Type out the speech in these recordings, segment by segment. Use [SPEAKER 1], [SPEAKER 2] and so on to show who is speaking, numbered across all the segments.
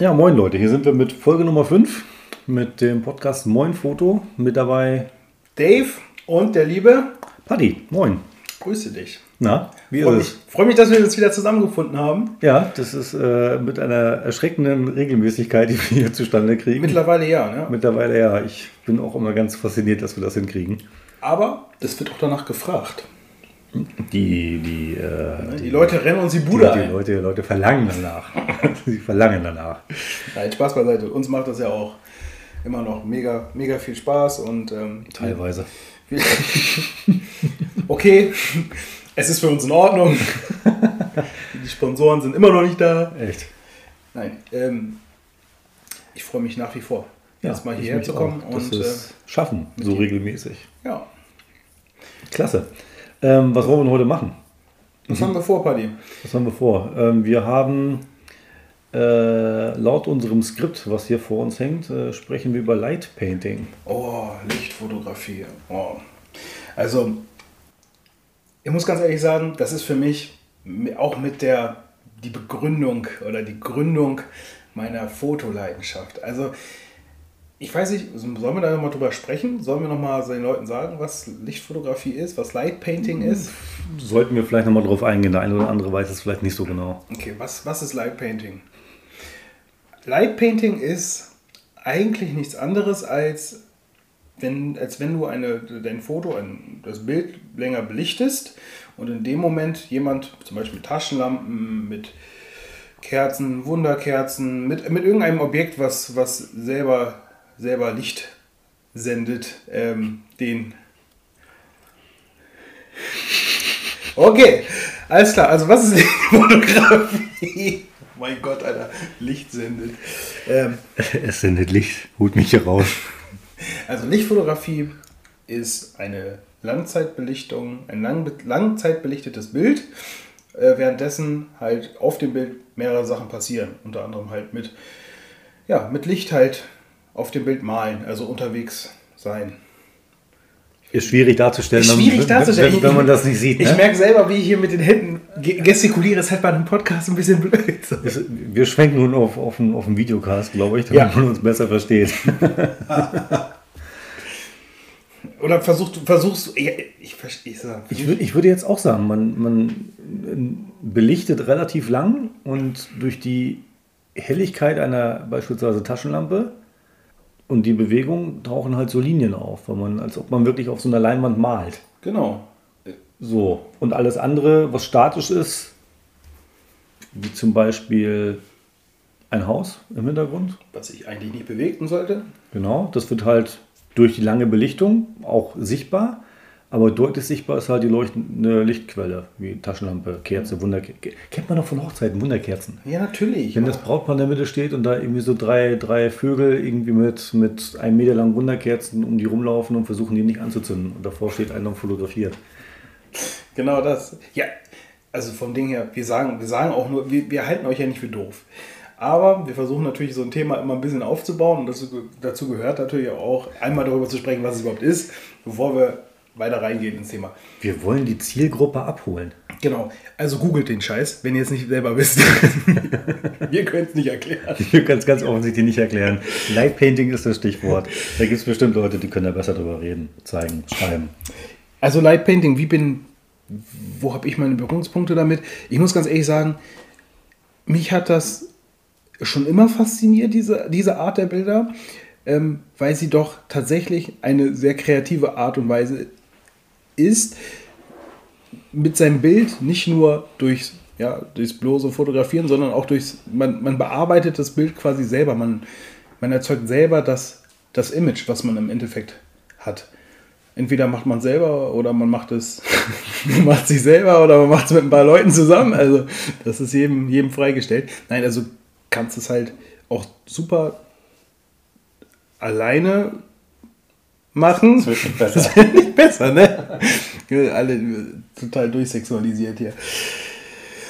[SPEAKER 1] Ja, moin Leute, hier sind wir mit Folge Nummer 5 mit dem Podcast Moin Foto. Mit dabei
[SPEAKER 2] Dave und der liebe
[SPEAKER 1] Paddy. Moin.
[SPEAKER 2] Grüße dich.
[SPEAKER 1] Na, wie
[SPEAKER 2] Freue
[SPEAKER 1] ist
[SPEAKER 2] mich,
[SPEAKER 1] es?
[SPEAKER 2] freu mich, dass wir uns wieder zusammengefunden haben.
[SPEAKER 1] Ja, das ist äh, mit einer erschreckenden Regelmäßigkeit, die wir hier zustande kriegen.
[SPEAKER 2] Mittlerweile ja, ne?
[SPEAKER 1] Mittlerweile ja. Ich bin auch immer ganz fasziniert, dass wir das hinkriegen.
[SPEAKER 2] Aber es wird auch danach gefragt.
[SPEAKER 1] Die, die, äh,
[SPEAKER 2] Die Leute rennen uns die
[SPEAKER 1] die,
[SPEAKER 2] Bude
[SPEAKER 1] die
[SPEAKER 2] ein.
[SPEAKER 1] Leute, Leute verlangen danach. Sie verlangen danach.
[SPEAKER 2] Nein, Spaß beiseite. Uns macht das ja auch immer noch mega, mega viel Spaß und ähm,
[SPEAKER 1] Teilweise.
[SPEAKER 2] okay, es ist für uns in Ordnung. Die Sponsoren sind immer noch nicht da.
[SPEAKER 1] Echt.
[SPEAKER 2] Nein, ähm, ich freue mich nach wie vor, jetzt mal hierher zu kommen
[SPEAKER 1] auch,
[SPEAKER 2] und äh,
[SPEAKER 1] schaffen, so regelmäßig.
[SPEAKER 2] ja.
[SPEAKER 1] Klasse. Ähm, was wollen wir denn heute machen?
[SPEAKER 2] Was haben wir vor, Paddy?
[SPEAKER 1] Was haben wir vor? Ähm, wir haben äh, laut unserem Skript, was hier vor uns hängt, äh, sprechen wir über Light Painting.
[SPEAKER 2] Oh, Lichtfotografie. Oh. Also, ich muss ganz ehrlich sagen, das ist für mich mi- auch mit der die Begründung oder die Gründung meiner Fotoleidenschaft. Also, ich weiß nicht, sollen wir da nochmal drüber sprechen? Sollen wir nochmal den Leuten sagen, was Lichtfotografie ist, was Light Painting ist?
[SPEAKER 1] Sollten wir vielleicht nochmal drauf eingehen. Der eine oder andere weiß es vielleicht nicht so genau.
[SPEAKER 2] Okay, was, was ist Light Painting? Light Painting ist eigentlich nichts anderes als wenn, als wenn du eine, dein Foto, ein, das Bild länger belichtest und in dem Moment jemand, zum Beispiel mit Taschenlampen, mit Kerzen, Wunderkerzen, mit, mit irgendeinem Objekt, was, was selber, selber Licht sendet, ähm, den Okay, alles klar. Also was ist Fotografie? mein Gott, Alter, Licht sendet. Ähm,
[SPEAKER 1] Es sendet Licht. Holt mich hier raus.
[SPEAKER 2] also Lichtfotografie ist eine Langzeitbelichtung, ein lang, langzeitbelichtetes Bild, äh, währenddessen halt auf dem Bild mehrere Sachen passieren. Unter anderem halt mit, ja, mit Licht halt auf dem Bild malen, also unterwegs sein.
[SPEAKER 1] Ist schwierig darzustellen,
[SPEAKER 2] Ist
[SPEAKER 1] wenn-
[SPEAKER 2] schwierig darzustellen.
[SPEAKER 1] Wenn, wenn man das nicht sieht.
[SPEAKER 2] Ich
[SPEAKER 1] Ne?
[SPEAKER 2] merke selber, wie ich hier mit den Händen ge- gestikuliere. ist halt bei einem Podcast ein bisschen blöd.
[SPEAKER 1] Es- Wir schwenken nun auf, auf, einen, auf einen Videocast, glaube ich, damit
[SPEAKER 2] Ja.
[SPEAKER 1] man uns besser versteht.
[SPEAKER 2] Oder versuchst du, versuchst ja, ich verstehe es.
[SPEAKER 1] Ich, würd, ich würde jetzt auch sagen, man, man belichtet relativ lang und durch die Helligkeit einer beispielsweise Taschenlampe und die Bewegung tauchen halt so Linien auf, weil man, als ob man wirklich auf so einer Leinwand malt.
[SPEAKER 2] Genau.
[SPEAKER 1] So. Und alles andere, was statisch ist, wie zum Beispiel ein Haus im Hintergrund,
[SPEAKER 2] Was sich eigentlich nicht bewegen sollte.
[SPEAKER 1] Genau, das wird halt durch die lange Belichtung auch sichtbar, aber deutlich sichtbar ist halt die leuchtende Lichtquelle, wie Taschenlampe, Kerze, Wunderkerzen. Kennt man noch von Hochzeiten, Wunderkerzen.
[SPEAKER 2] Ja, natürlich.
[SPEAKER 1] Wenn das Brautpaar in der Mitte steht und da irgendwie so drei, drei Vögel irgendwie mit, mit einem Meter langen Wunderkerzen um die rumlaufen und versuchen, die nicht anzuzünden. Und davor steht einer und fotografiert.
[SPEAKER 2] Genau das. Ja, also vom Ding her, wir sagen, wir sagen auch nur, wir, wir halten euch ja nicht für doof. Aber wir versuchen natürlich so ein Thema immer ein bisschen aufzubauen und das, dazu gehört natürlich auch einmal darüber zu sprechen, was es überhaupt ist, bevor wir weiter reingehen ins Thema.
[SPEAKER 1] Wir wollen die Zielgruppe abholen.
[SPEAKER 2] Genau, also googelt den Scheiß, wenn ihr es nicht selber wisst. wir können es nicht erklären.
[SPEAKER 1] Ich kann es ganz offensichtlich nicht erklären. Light Painting ist das Stichwort. Da gibt es bestimmt Leute, die können da besser drüber reden, zeigen, schreiben.
[SPEAKER 2] Also Light Painting, wie bin, wo habe ich meine Berührungspunkte damit? Ich muss ganz ehrlich sagen, mich hat das schon immer fasziniert, diese, diese Art der Bilder, ähm, weil sie doch tatsächlich eine sehr kreative Art und Weise ist, mit seinem Bild nicht nur durchs, ja, durchs bloße Fotografieren, sondern auch durchs, man, man bearbeitet das Bild quasi selber, man, man erzeugt selber das, das Image, was man im Endeffekt hat. Entweder macht man selber oder man macht es, man macht sich selber oder man macht es mit ein paar Leuten zusammen. Also das ist jedem, jedem freigestellt. Nein, also kannst es halt auch super alleine machen. Das
[SPEAKER 1] wird nicht besser.
[SPEAKER 2] Das wird nicht besser, ne? Alle total durchsexualisiert hier.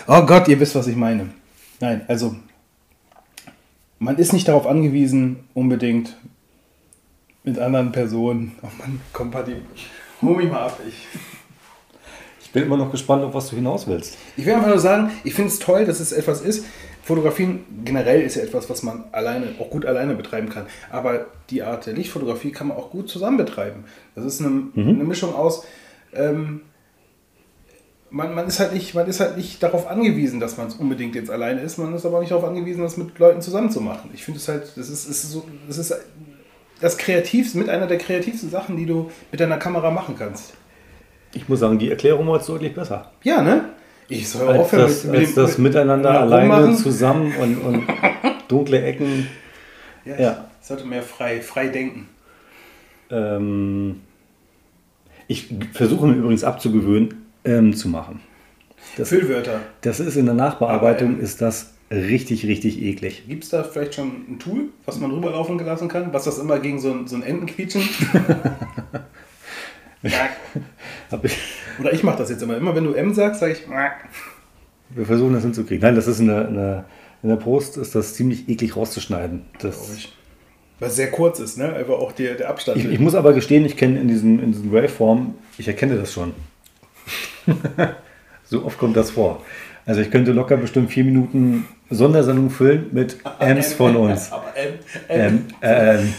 [SPEAKER 2] Oh Gott, ihr wisst, was ich meine. Nein, also man ist nicht darauf angewiesen, unbedingt mit anderen Personen. Oh Mann, komm, Patti, hol mich mal ab. Ich,
[SPEAKER 1] Ich bin immer noch gespannt, auf was du hinaus willst.
[SPEAKER 2] ich will einfach nur sagen, ich finde es toll, dass es etwas ist, Fotografien generell ist ja etwas, was man alleine, auch gut alleine betreiben kann. Aber die Art der Lichtfotografie kann man auch gut zusammen betreiben. Das ist eine, mhm. eine Mischung aus, ähm, man, man, ist halt nicht, man ist halt nicht darauf angewiesen, dass man es unbedingt jetzt alleine ist. Man ist aber auch nicht darauf angewiesen, das mit Leuten zusammen zu machen. Ich finde es halt, das ist, ist so, das ist das kreativste, mit einer der kreativsten Sachen, die du mit deiner Kamera machen kannst.
[SPEAKER 1] Ich muss sagen, die Erklärung war jetzt deutlich besser.
[SPEAKER 2] Ja, ne? Ich soll
[SPEAKER 1] als aufhören das, mit, als das Miteinander mit alleine rummachen. zusammen und, und dunkle Ecken.
[SPEAKER 2] Ja, ja. Ich sollte mehr frei, frei denken.
[SPEAKER 1] Ähm, ich versuche mir übrigens abzugewöhnen, ähm, zu machen.
[SPEAKER 2] Das, Füllwörter.
[SPEAKER 1] Das ist in der Nachbearbeitung Aber, ähm, ist das richtig, richtig eklig.
[SPEAKER 2] Gibt es da vielleicht schon ein Tool, was man rüberlaufen lassen kann, was das immer gegen so ein, so ein Entenquietschen? Oder ich mache das jetzt immer. Immer wenn du M sagst, sage ich.
[SPEAKER 1] Wir versuchen das hinzukriegen. Nein, das ist in der, in der, Post ist das ziemlich eklig rauszuschneiden. Das
[SPEAKER 2] Weil es sehr kurz ist, ne? Einfach auch die, der Abstand.
[SPEAKER 1] Ich, ich muss aber gestehen, ich kenne in diesem, in diesem Waveform, ich erkenne das schon. so oft kommt das vor. Also ich könnte locker bestimmt vier Minuten Sondersendung füllen mit Ms von uns. Aber M, M. Ähm,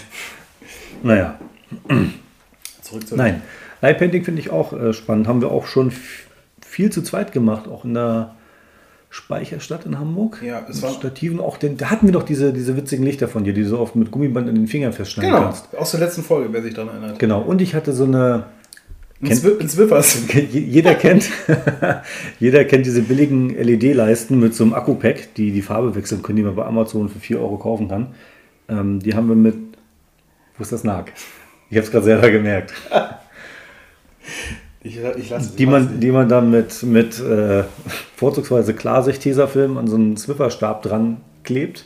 [SPEAKER 1] naja. Zurück zu Nein. Light Painting finde ich auch äh, spannend. Haben wir auch schon viel zu zweit gemacht, auch in der Speicherstadt in Hamburg.
[SPEAKER 2] Ja, es war.
[SPEAKER 1] Stativen auch, den, da hatten wir doch diese, diese witzigen Lichter von dir, die du so oft mit Gummiband in den Fingern festschneiden
[SPEAKER 2] genau, kannst. Aus der letzten Folge, wer sich daran erinnert.
[SPEAKER 1] Genau, und ich hatte so eine.
[SPEAKER 2] Kennt, Zwippers.
[SPEAKER 1] Jeder kennt, jeder kennt diese billigen LED-Leisten mit so einem Akku-Pack, die die Farbe wechseln können, die man bei Amazon für 4 Euro kaufen kann. Ähm, die haben wir mit. Wo ist das Nag? Ich habe es gerade selber gemerkt. Ich, ich die, man, die man dann mit, mit äh, vorzugsweise Klarsicht-Tesafilm an so einen Zwifferstab dran klebt.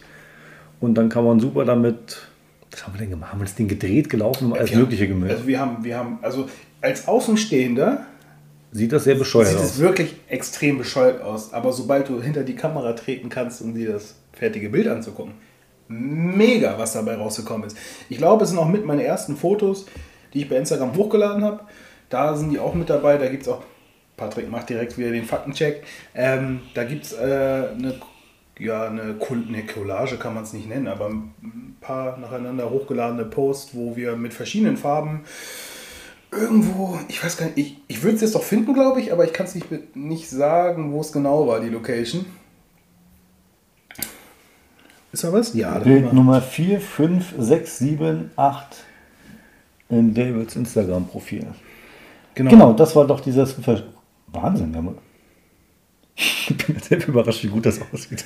[SPEAKER 1] Und dann kann man super damit. Was haben wir denn gemacht? Haben wir das Ding gedreht, gelaufen, alles
[SPEAKER 2] wir
[SPEAKER 1] Mögliche
[SPEAKER 2] gemacht? Also wir haben, wir haben, also als Außenstehender
[SPEAKER 1] sieht das sehr bescheuert
[SPEAKER 2] sieht aus. Sieht es wirklich extrem bescheuert aus. Aber sobald du hinter die Kamera treten kannst, um dir das fertige Bild anzugucken, mega, was dabei rausgekommen ist. Ich glaube, es sind auch mit meine ersten Fotos, die ich bei Instagram hochgeladen habe. Da sind die auch mit dabei. Da gibt es auch, Patrick macht direkt wieder den Faktencheck. Ähm, da gibt es äh, eine, ja, eine, eine Collage, kann man es nicht nennen, aber ein paar nacheinander hochgeladene Posts, wo wir mit verschiedenen Farben irgendwo, ich weiß gar nicht, ich, ich würde es jetzt doch finden, glaube ich, aber ich kann es nicht, nicht sagen, wo es genau war, die Location.
[SPEAKER 1] Ist da was? Ja. Bild Nummer 4, 5, 6, 7, 8 in Davids Instagram-Profil. Genau. genau, das war doch dieses Ver Wahnsinn. Ich bin sehr überrascht, wie gut das aussieht.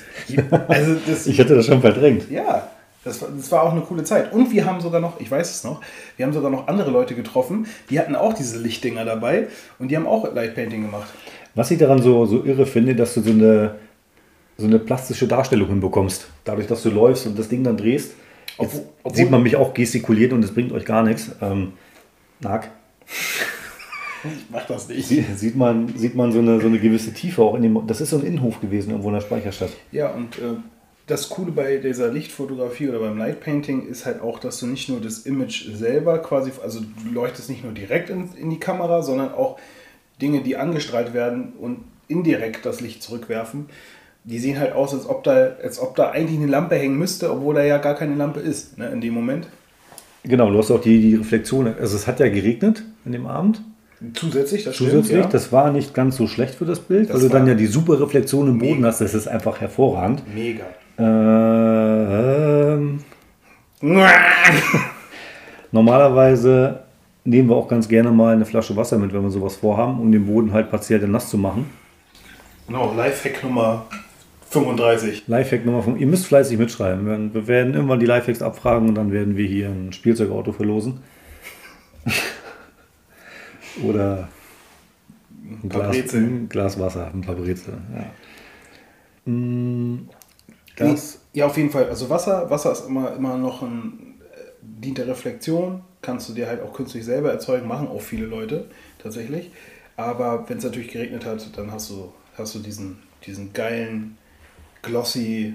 [SPEAKER 1] Also das, ich hätte das schon verdrängt.
[SPEAKER 2] Ja, das war, das war auch eine coole Zeit. Und wir haben sogar noch, ich weiß es noch, wir haben sogar noch andere Leute getroffen, die hatten auch diese Lichtdinger dabei und die haben auch Lightpainting gemacht.
[SPEAKER 1] Was ich daran so, so irre finde, dass du so eine, so eine plastische Darstellung hinbekommst. Dadurch, dass du läufst und das Ding dann drehst. Jetzt obwohl, sieht man mich auch gestikuliert und es bringt euch gar nichts. Ähm, Nag.
[SPEAKER 2] Ich mach das nicht.
[SPEAKER 1] Sieht man, sieht man so, eine, so eine gewisse Tiefe auch in dem. Das ist so ein Innenhof gewesen irgendwo in der Speicherstadt.
[SPEAKER 2] Ja, und äh, das Coole bei dieser Lichtfotografie oder beim Lightpainting ist halt auch, dass du nicht nur das Image selber quasi, also du leuchtest nicht nur direkt in, in die Kamera, sondern auch Dinge, die angestrahlt werden und indirekt das Licht zurückwerfen. Die sehen halt aus, als ob da, als ob da eigentlich eine Lampe hängen müsste, obwohl da ja gar keine Lampe ist ne, in dem Moment.
[SPEAKER 1] Genau, du hast auch die, die Reflexion. Also es hat ja geregnet in dem Abend.
[SPEAKER 2] Zusätzlich,
[SPEAKER 1] das Zusätzlich, stimmt, ja. das war nicht ganz so schlecht für das Bild, das weil du dann ja die super Reflexion im Boden mega. hast. Das ist einfach hervorragend.
[SPEAKER 2] Mega.
[SPEAKER 1] Äh, ähm. Normalerweise nehmen wir auch ganz gerne mal eine Flasche Wasser mit, wenn wir sowas vorhaben, um den Boden halt partiell nass zu machen.
[SPEAKER 2] Genau, Lifehack Nummer 35.
[SPEAKER 1] Lifehack Nummer 5. Ihr müsst fleißig mitschreiben. Wir werden irgendwann die Lifehacks abfragen und dann werden wir hier ein Spielzeugauto verlosen. Oder ein, Glas, ein Glas, Wasser, ein paar Brezel. Ja.
[SPEAKER 2] Mm, das, ja, auf jeden Fall. Also Wasser, Wasser ist immer, immer noch ein äh, dient der Reflexion. Kannst du dir halt auch künstlich selber erzeugen, machen auch viele Leute tatsächlich. Aber wenn es natürlich geregnet hat, dann hast du, hast du diesen, diesen geilen, glossy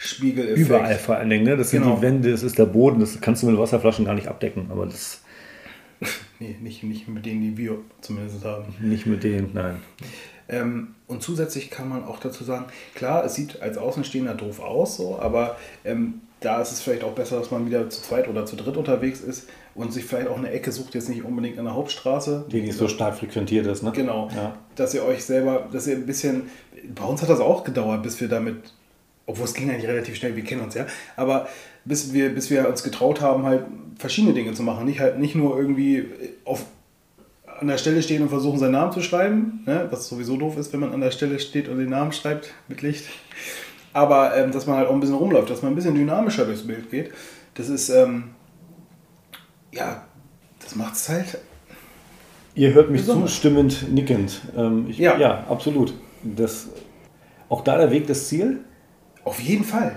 [SPEAKER 2] Spiegeleffekt.
[SPEAKER 1] Überall vor allen Dingen, ne? Das genau. sind die Wände, das ist der Boden, das kannst du mit Wasserflaschen gar nicht abdecken. Aber das
[SPEAKER 2] Nee, nicht, nicht mit denen, die wir zumindest haben.
[SPEAKER 1] Nicht mit denen, nein.
[SPEAKER 2] Ähm, und zusätzlich kann man auch dazu sagen, klar, es sieht als Außenstehender doof aus, so, aber ähm, da ist es vielleicht auch besser, dass man wieder zu zweit oder zu dritt unterwegs ist und sich vielleicht auch eine Ecke sucht, jetzt nicht unbedingt an der Hauptstraße.
[SPEAKER 1] Die nicht so stark frequentiert ist, ne?
[SPEAKER 2] Genau. Ja. Dass ihr euch selber, dass ihr ein bisschen, bei uns hat das auch gedauert, bis wir damit, obwohl es ging eigentlich relativ schnell, wir kennen uns ja, aber bis wir, bis wir uns getraut haben, halt verschiedene Dinge zu machen. Nicht halt nicht nur irgendwie auf, an der Stelle stehen und versuchen, seinen Namen zu schreiben, ne? was sowieso doof ist, wenn man an der Stelle steht und den Namen schreibt mit Licht. Aber ähm, dass man halt auch ein bisschen rumläuft, dass man ein bisschen dynamischer durchs Bild geht. Das ist, ähm, ja, das macht es halt.
[SPEAKER 1] Ihr hört mich besonders. zustimmend nickend. Ähm, ich, ja. ja, absolut. Das, auch da der Weg das Ziel?
[SPEAKER 2] Auf jeden Fall.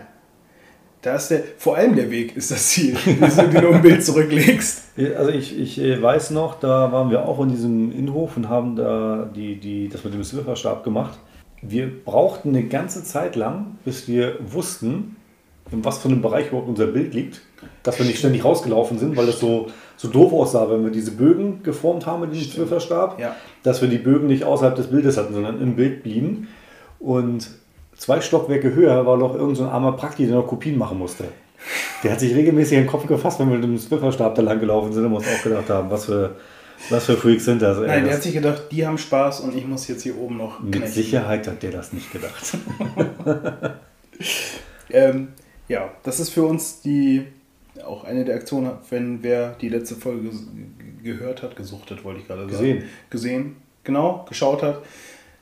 [SPEAKER 2] Da ist der, vor allem der Weg ist das Ziel, wenn du ein Bild zurücklegst.
[SPEAKER 1] Also ich, ich äh, weiß noch, da waren wir auch in diesem Innenhof und haben da die, die, das mit dem Silverstab gemacht. Wir brauchten eine ganze Zeit lang, bis wir wussten, in was für einem Bereich überhaupt unser Bild liegt. Dass wir nicht ständig rausgelaufen sind, weil das so, so doof aussah, wenn wir diese Bögen geformt haben mit diesem Zwölferstab. Ja. Dass wir die Bögen nicht außerhalb des Bildes hatten, sondern im Bild blieben. Und zwei Stockwerke höher war noch irgendein so armer Prakti, der noch Kopien machen musste. Der hat sich regelmäßig in den Kopf gefasst, wenn wir mit dem Zwölferstab da lang gelaufen sind und uns auch gedacht haben, was für, was für Freaks sind das.
[SPEAKER 2] Nein, der hat sich gedacht, die haben Spaß und ich muss jetzt hier oben noch.
[SPEAKER 1] Mit knechten. Sicherheit hat der das nicht gedacht.
[SPEAKER 2] ähm, ja, das ist für uns die auch eine der Aktionen, wenn wer die letzte Folge gehört hat, gesuchtet, wollte ich gerade sagen. Gesehen. Gesehen, genau, geschaut hat,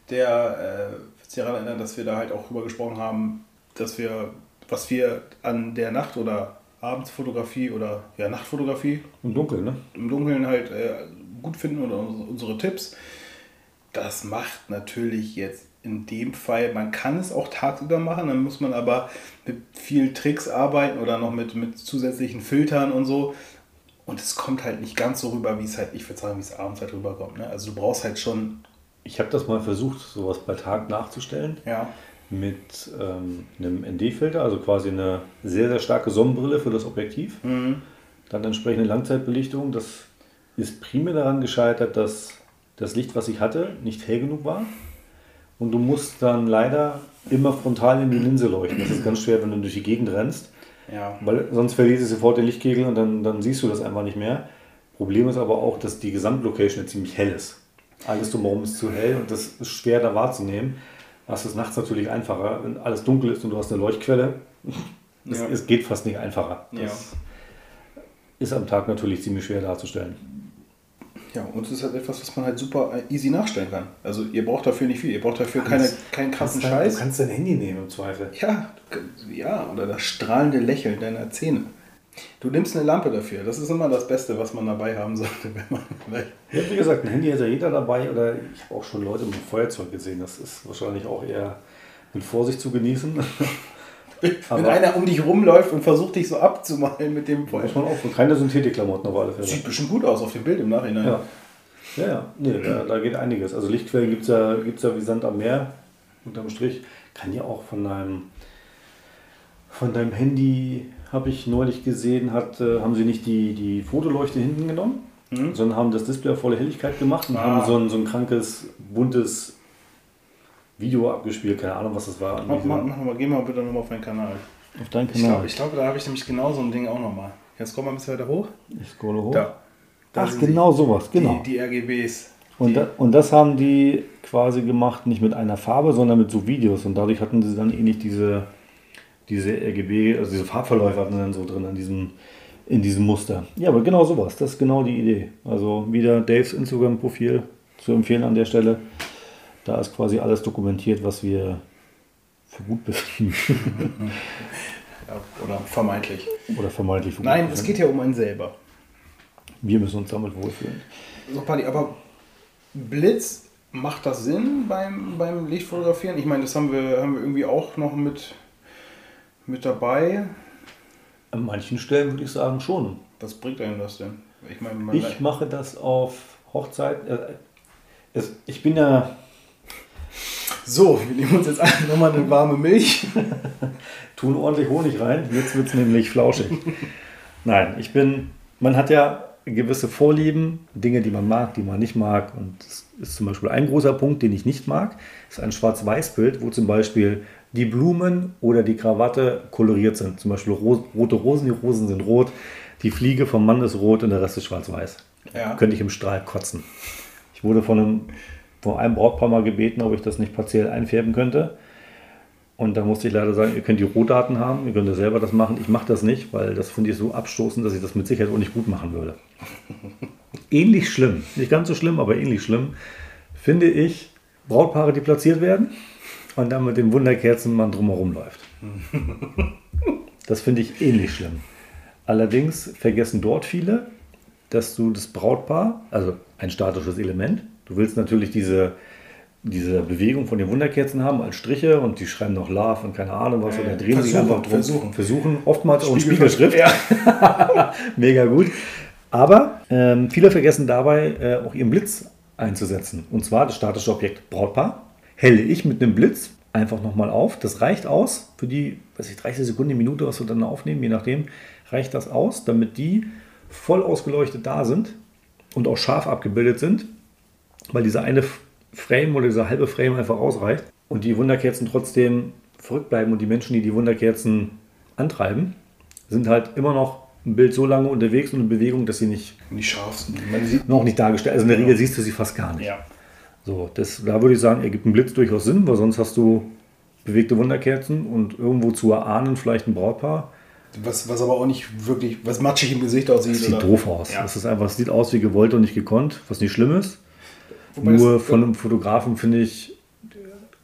[SPEAKER 2] der äh, sich daran erinnern, dass wir da halt auch drüber gesprochen haben, dass wir, was wir an der Nacht- oder Abendsfotografie oder ja, Nachtfotografie.
[SPEAKER 1] Im Dunkeln, ne?
[SPEAKER 2] Im Dunkeln halt äh, gut finden oder unsere Tipps. Das macht natürlich jetzt in dem Fall, man kann es auch tagsüber machen, dann muss man aber mit vielen Tricks arbeiten oder noch mit, mit zusätzlichen Filtern und so. Und es kommt halt nicht ganz so rüber, wie es halt, ich würde sagen, wie es abends halt rüberkommt. Ne? Also du brauchst halt schon.
[SPEAKER 1] Ich habe das mal versucht, sowas bei Tag nachzustellen.
[SPEAKER 2] Ja.
[SPEAKER 1] Mit ähm, einem ND-Filter, also quasi eine sehr, sehr starke Sonnenbrille für das Objektiv. Mhm. Dann entsprechende Langzeitbelichtung. Das ist primär daran gescheitert, dass das Licht, was ich hatte, nicht hell genug war. Und du musst dann leider immer frontal in die Linse leuchten. Das ist ganz schwer, wenn du durch die Gegend rennst.
[SPEAKER 2] Ja.
[SPEAKER 1] Weil sonst verliert es sofort den Lichtkegel und dann, dann siehst du das einfach nicht mehr. Problem ist aber auch, dass die Gesamtlocation ziemlich hell ist. Alles drumherum ist zu hell und das ist schwer da wahrzunehmen. Das ist nachts natürlich einfacher, wenn alles dunkel ist und du hast eine Leuchtquelle. Es, ja. es geht fast nicht einfacher. Das ja. ist am Tag natürlich ziemlich schwer darzustellen.
[SPEAKER 2] Ja, und es ist halt etwas, was man halt super easy nachstellen kann. Also ihr braucht dafür nicht viel, ihr braucht dafür keine, keinen krassen Scheiß.
[SPEAKER 1] Du kannst dein Handy nehmen im Zweifel.
[SPEAKER 2] Ja, ja, oder das strahlende Lächeln deiner Zähne. Du nimmst eine Lampe dafür. Das ist immer das Beste, was man dabei haben sollte. Wenn man
[SPEAKER 1] ja, wie gesagt, ein Handy hat ja jeder dabei. Oder ich habe auch schon Leute mit Feuerzeug gesehen. Das ist wahrscheinlich auch eher mit Vorsicht zu genießen.
[SPEAKER 2] Wenn aber einer um dich rumläuft und versucht dich so abzumalen mit dem
[SPEAKER 1] Feuer. Muss man auch. Keine Synthetikklamotten auf alle
[SPEAKER 2] Fälle. Sieht bestimmt gut aus auf dem Bild im Nachhinein.
[SPEAKER 1] Ja, ja, ja. Nee, da, da geht einiges. Also Lichtquellen gibt es ja, gibt's ja wie Sand am Meer. Unterm Strich. Kann ja auch von deinem, von deinem Handy, habe ich neulich gesehen, hat, äh, haben sie nicht die, die Fotoleuchte hinten genommen, mhm. sondern haben das Display auf volle Helligkeit gemacht und ah. haben so ein, so ein krankes, buntes Video abgespielt, keine Ahnung, was das war.
[SPEAKER 2] Mach, mach, mach mal, geh mal bitte nochmal auf deinen Kanal.
[SPEAKER 1] Auf deinen Kanal?
[SPEAKER 2] Ich glaube, glaub, da habe ich nämlich genau so ein Ding auch nochmal. Jetzt komm mal ein bisschen weiter hoch.
[SPEAKER 1] Ich scrolle hoch.
[SPEAKER 2] Da.
[SPEAKER 1] da Ach, genau sowas, genau.
[SPEAKER 2] Die, die RGBs.
[SPEAKER 1] Und, da, und das haben die quasi gemacht, nicht mit einer Farbe, sondern mit so Videos. Und dadurch hatten sie dann ähnlich diese, diese RGB, also diese Farbverläufe hatten sie dann so drin in diesem, in diesem Muster. Ja, aber genau sowas, das ist genau die Idee. Also wieder Daves Instagram-Profil zu empfehlen an der Stelle. Da ist quasi alles dokumentiert, was wir für gut befinden.
[SPEAKER 2] oder vermeintlich.
[SPEAKER 1] Oder vermeintlich
[SPEAKER 2] für Nein, es geht ja um einen selber.
[SPEAKER 1] Wir müssen uns damit wohlfühlen.
[SPEAKER 2] So, Paddy, aber Blitz, macht das Sinn beim, beim Lichtfotografieren? Ich meine, das haben wir, haben wir irgendwie auch noch mit, mit dabei.
[SPEAKER 1] An manchen Stellen würde ich sagen schon.
[SPEAKER 2] Was bringt einem das denn?
[SPEAKER 1] Ich, meine, ich mache das auf Hochzeit. Äh, ich bin ja
[SPEAKER 2] so, wir nehmen uns jetzt nochmal eine warme Milch.
[SPEAKER 1] Tun ordentlich Honig rein. Jetzt wird es nämlich flauschig. Nein, ich bin, man hat ja gewisse Vorlieben, Dinge, die man mag, die man nicht mag. Und das ist zum Beispiel ein großer Punkt, den ich nicht mag, ist ein Schwarz-Weiß-Bild, wo zum Beispiel die Blumen oder die Krawatte koloriert sind. Zum Beispiel ro rote Rosen, die Rosen sind rot, die Fliege vom Mann ist rot und der Rest ist schwarz-weiß.
[SPEAKER 2] Ja.
[SPEAKER 1] Könnte ich im Strahl kotzen. Ich wurde von einem, von einem Brautpaar mal gebeten, ob ich das nicht partiell einfärben könnte. Und da musste ich leider sagen, ihr könnt die Rohdaten haben, ihr könnt ja selber das machen. Ich mache das nicht, weil das finde ich so abstoßend, dass ich das mit Sicherheit auch nicht gut machen würde. ähnlich schlimm, nicht ganz so schlimm, aber ähnlich schlimm, finde ich Brautpaare, die platziert werden und dann mit den Wunderkerzen man drumherum läuft. Das finde ich ähnlich schlimm. Allerdings vergessen dort viele, dass du das Brautpaar, also ein statisches Element, du willst natürlich diese, diese Bewegung von den Wunderkerzen haben als Striche und die schreiben noch Love und keine Ahnung was oder drehen sich einfach drum.
[SPEAKER 2] versuchen.
[SPEAKER 1] versuchen oftmals auch in
[SPEAKER 2] Spiegel-
[SPEAKER 1] Spiegelschrift.
[SPEAKER 2] Ja.
[SPEAKER 1] Mega gut. Aber ähm, viele vergessen dabei äh, auch ihren Blitz einzusetzen. Und zwar das statische Objekt Brautpaar. Helle ich mit einem Blitz einfach nochmal auf. Das reicht aus für die, weiß ich, 30 Sekunden, Minute, was wir dann aufnehmen, je nachdem, reicht das aus, damit die voll ausgeleuchtet da sind und auch scharf abgebildet sind, weil dieser eine Frame oder dieser halbe Frame einfach ausreicht und die Wunderkerzen trotzdem verrückt bleiben und die Menschen, die die Wunderkerzen antreiben, sind halt immer noch im Bild so lange unterwegs und in Bewegung, dass sie nicht
[SPEAKER 2] Die scharfsten. Man sieht,
[SPEAKER 1] noch nicht dargestellt. Also in der Regel siehst du sie fast gar nicht.
[SPEAKER 2] ja.
[SPEAKER 1] So, das, da würde ich sagen, ergibt ein Blitz durchaus Sinn, weil sonst hast du bewegte Wunderkerzen und irgendwo zu erahnen vielleicht ein Brautpaar.
[SPEAKER 2] Was, was aber auch nicht wirklich, was matschig im Gesicht aussieht.
[SPEAKER 1] Das sieht
[SPEAKER 2] oder-
[SPEAKER 1] doof aus.
[SPEAKER 2] Ja.
[SPEAKER 1] Das ist einfach, es sieht aus wie gewollt und nicht gekonnt, was nicht schlimm ist.
[SPEAKER 2] Wobei
[SPEAKER 1] Nur
[SPEAKER 2] das-
[SPEAKER 1] von einem Fotografen finde ich,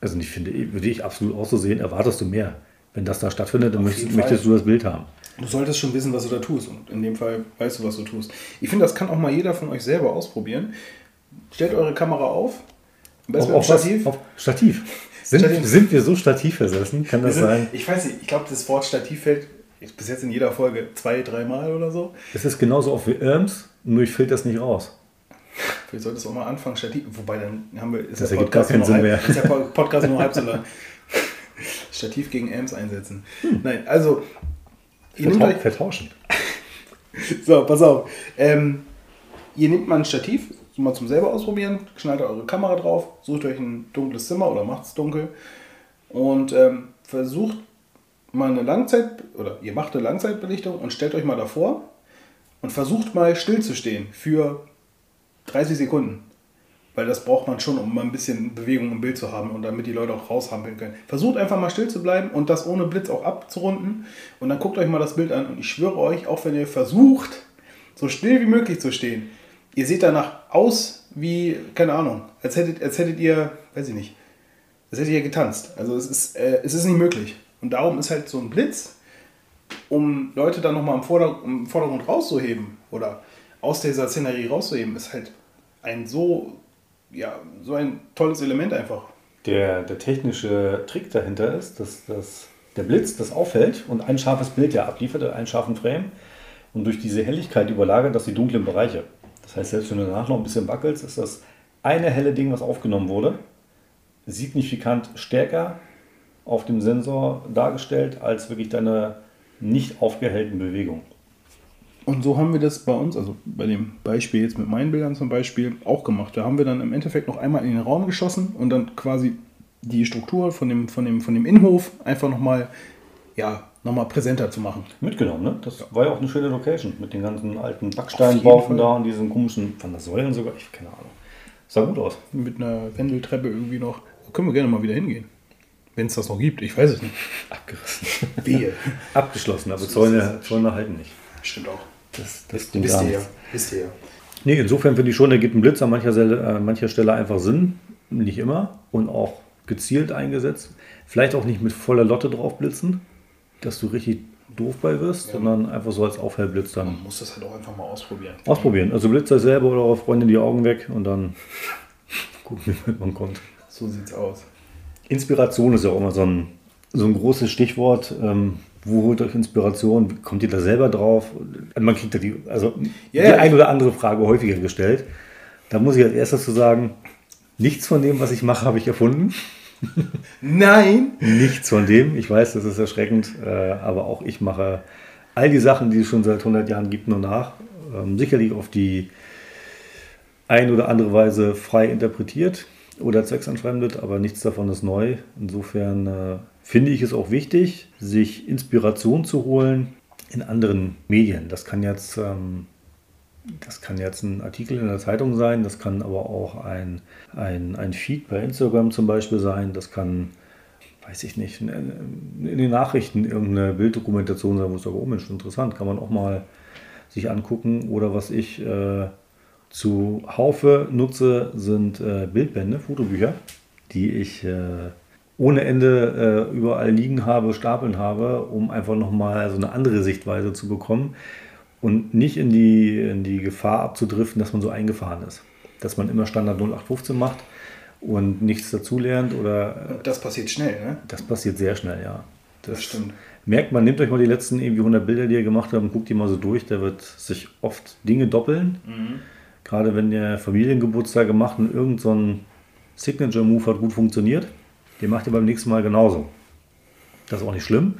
[SPEAKER 1] also nicht finde, ich- würde ich absolut auch so sehen, erwartest du mehr. Wenn das da stattfindet, dann möchtest, möchtest du das Bild haben.
[SPEAKER 2] Du solltest schon wissen, was du da tust. Und in dem Fall weißt du, was du tust. Ich finde, das kann auch mal jeder von euch selber ausprobieren. Stellt eure Kamera auf.
[SPEAKER 1] Auf, auf,
[SPEAKER 2] Stativ.
[SPEAKER 1] auf Stativ. Sind,
[SPEAKER 2] Stativ.
[SPEAKER 1] sind wir so stativversessen? Kann das
[SPEAKER 2] sind,
[SPEAKER 1] sein?
[SPEAKER 2] ich weiß nicht, ich glaube, das Wort Stativ fällt bis jetzt in jeder Folge zwei, dreimal oder so.
[SPEAKER 1] Es ist genauso oft wie Irms, nur ich filter das nicht raus.
[SPEAKER 2] Vielleicht solltest du auch mal anfangen, Stativ. Wobei dann haben wir. Ist
[SPEAKER 1] Das
[SPEAKER 2] der
[SPEAKER 1] ergibt gar keinen Sinn
[SPEAKER 2] halb,
[SPEAKER 1] mehr.
[SPEAKER 2] Ist der Po- Podcast nur halb so lang. Stativ gegen Amps einsetzen.
[SPEAKER 1] Hm.
[SPEAKER 2] Nein, also.
[SPEAKER 1] Vertau
[SPEAKER 2] euch,
[SPEAKER 1] vertauschen.
[SPEAKER 2] So, pass auf. Ähm, ihr nehmt mal ein Stativ, mal zum selber ausprobieren, schneidet eure Kamera drauf, sucht euch ein dunkles Zimmer oder macht es dunkel und ähm, versucht mal eine Langzeit, oder ihr macht eine Langzeitbelichtung und stellt euch mal davor und versucht mal stillzustehen für 30 Sekunden. Weil das braucht man schon, um mal ein bisschen Bewegung im Bild zu haben und damit die Leute auch raushampeln können. Versucht einfach mal still zu bleiben und das ohne Blitz auch abzurunden. Und dann guckt euch mal das Bild an und ich schwöre euch, auch wenn ihr versucht, so still wie möglich zu stehen, ihr seht danach aus wie, keine Ahnung, als hättet, als hättet ihr, weiß ich nicht, als hättet ihr getanzt. Also es ist, äh, es ist nicht möglich. Und darum ist halt so ein Blitz, um Leute dann nochmal im, Vorder im Vordergrund rauszuheben oder aus dieser Szenerie rauszuheben, ist halt ein so, ja, so ein tolles Element einfach.
[SPEAKER 1] Der, der technische Trick dahinter ist, dass, dass der Blitz das auffällt und ein scharfes Bild ja abliefert, einen scharfen Frame. Und durch diese Helligkeit überlagert das die dunklen Bereiche. Das heißt, selbst wenn du danach noch ein bisschen wackelst, ist das eine helle Ding, was aufgenommen wurde, signifikant stärker auf dem Sensor dargestellt als wirklich deine nicht aufgehellten Bewegungen.
[SPEAKER 2] Und so haben wir das bei uns, also bei dem Beispiel jetzt mit meinen Bildern zum Beispiel, auch gemacht. Da haben wir dann im Endeffekt noch einmal in den Raum geschossen und dann quasi die Struktur von dem, von dem, von dem Innenhof einfach nochmal ja, noch mal präsenter zu machen.
[SPEAKER 1] Mitgenommen, ne? Das war ja auch eine schöne Location mit den ganzen alten
[SPEAKER 2] Auf jeden
[SPEAKER 1] Backsteinbauten
[SPEAKER 2] Fall.
[SPEAKER 1] da und diesen komischen, von der Säulen sogar, ich keine Ahnung. Sah gut aus.
[SPEAKER 2] Mit einer Wendeltreppe irgendwie noch. Da können wir gerne mal wieder hingehen. Wenn es das noch gibt, ich weiß es nicht.
[SPEAKER 1] Abgerissen.
[SPEAKER 2] Wehe.
[SPEAKER 1] Abgeschlossen, aber Zäune, Zäune halten nicht.
[SPEAKER 2] Stimmt auch.
[SPEAKER 1] Das, das
[SPEAKER 2] Wisst
[SPEAKER 1] gar
[SPEAKER 2] ihr ja. ihr ja.
[SPEAKER 1] Nee, insofern finde ich schon, da gibt ein Blitz an mancher, Stelle, äh, mancher Stelle einfach Sinn. Nicht immer. Und auch gezielt eingesetzt. Vielleicht auch nicht mit voller Lotte drauf blitzen, dass du richtig doof bei wirst,
[SPEAKER 2] Ja.
[SPEAKER 1] sondern einfach so als Aufhellblitz dann
[SPEAKER 2] Man muss das halt auch einfach mal ausprobieren.
[SPEAKER 1] ausprobieren. Also blitzt euch selber oder eure Freundin die Augen weg und dann gucken, wie weit man kommt.
[SPEAKER 2] So sieht's aus.
[SPEAKER 1] Inspiration ist ja auch immer so ein, so ein großes Stichwort. Ähm, wo holt euch Inspiration? Kommt ihr da selber drauf? Man kriegt ja die, also
[SPEAKER 2] Ja,
[SPEAKER 1] die ein oder andere Frage häufiger gestellt. Da muss ich als erstes zu sagen, nichts von dem, was ich mache, habe ich erfunden.
[SPEAKER 2] Nein!
[SPEAKER 1] Nichts von dem. Ich weiß, das ist erschreckend, äh, aber auch ich mache all die Sachen, die es schon seit 100 Jahren gibt, nur nach. ähm, sicherlich auf die ein oder andere Weise frei interpretiert oder zwecksanschreibendet, aber nichts davon ist neu. Insofern äh, finde ich es auch wichtig, sich Inspiration zu holen in anderen Medien. Das kann jetzt, ähm, das kann jetzt ein Artikel in der Zeitung sein, das kann aber auch ein, ein, ein Feed bei Instagram zum Beispiel sein, das kann, weiß ich nicht, in den Nachrichten irgendeine Bilddokumentation sein, wo ich sage, oh Mensch, interessant, kann man auch mal sich angucken. Oder was ich äh, zu Haufe nutze, sind äh, Bildbände, Fotobücher, die ich äh, ohne Ende äh, überall liegen habe, stapeln habe, um einfach nochmal so eine andere Sichtweise zu bekommen und nicht in die, in die Gefahr abzudriften, dass man so eingefahren ist. Dass man immer Standard 0815 macht und nichts dazulernt oder.
[SPEAKER 2] Das passiert schnell, ne?
[SPEAKER 1] Das passiert sehr schnell, ja.
[SPEAKER 2] Das, das stimmt.
[SPEAKER 1] Merkt man, nehmt euch mal die letzten irgendwie 100 Bilder, die ihr gemacht habt und guckt die mal so durch. Da wird sich oft Dinge doppeln. Mhm. Gerade wenn ihr Familiengeburtstage macht und irgendein so Signature-Move hat gut funktioniert den macht ihr beim nächsten Mal genauso. Das ist auch nicht schlimm.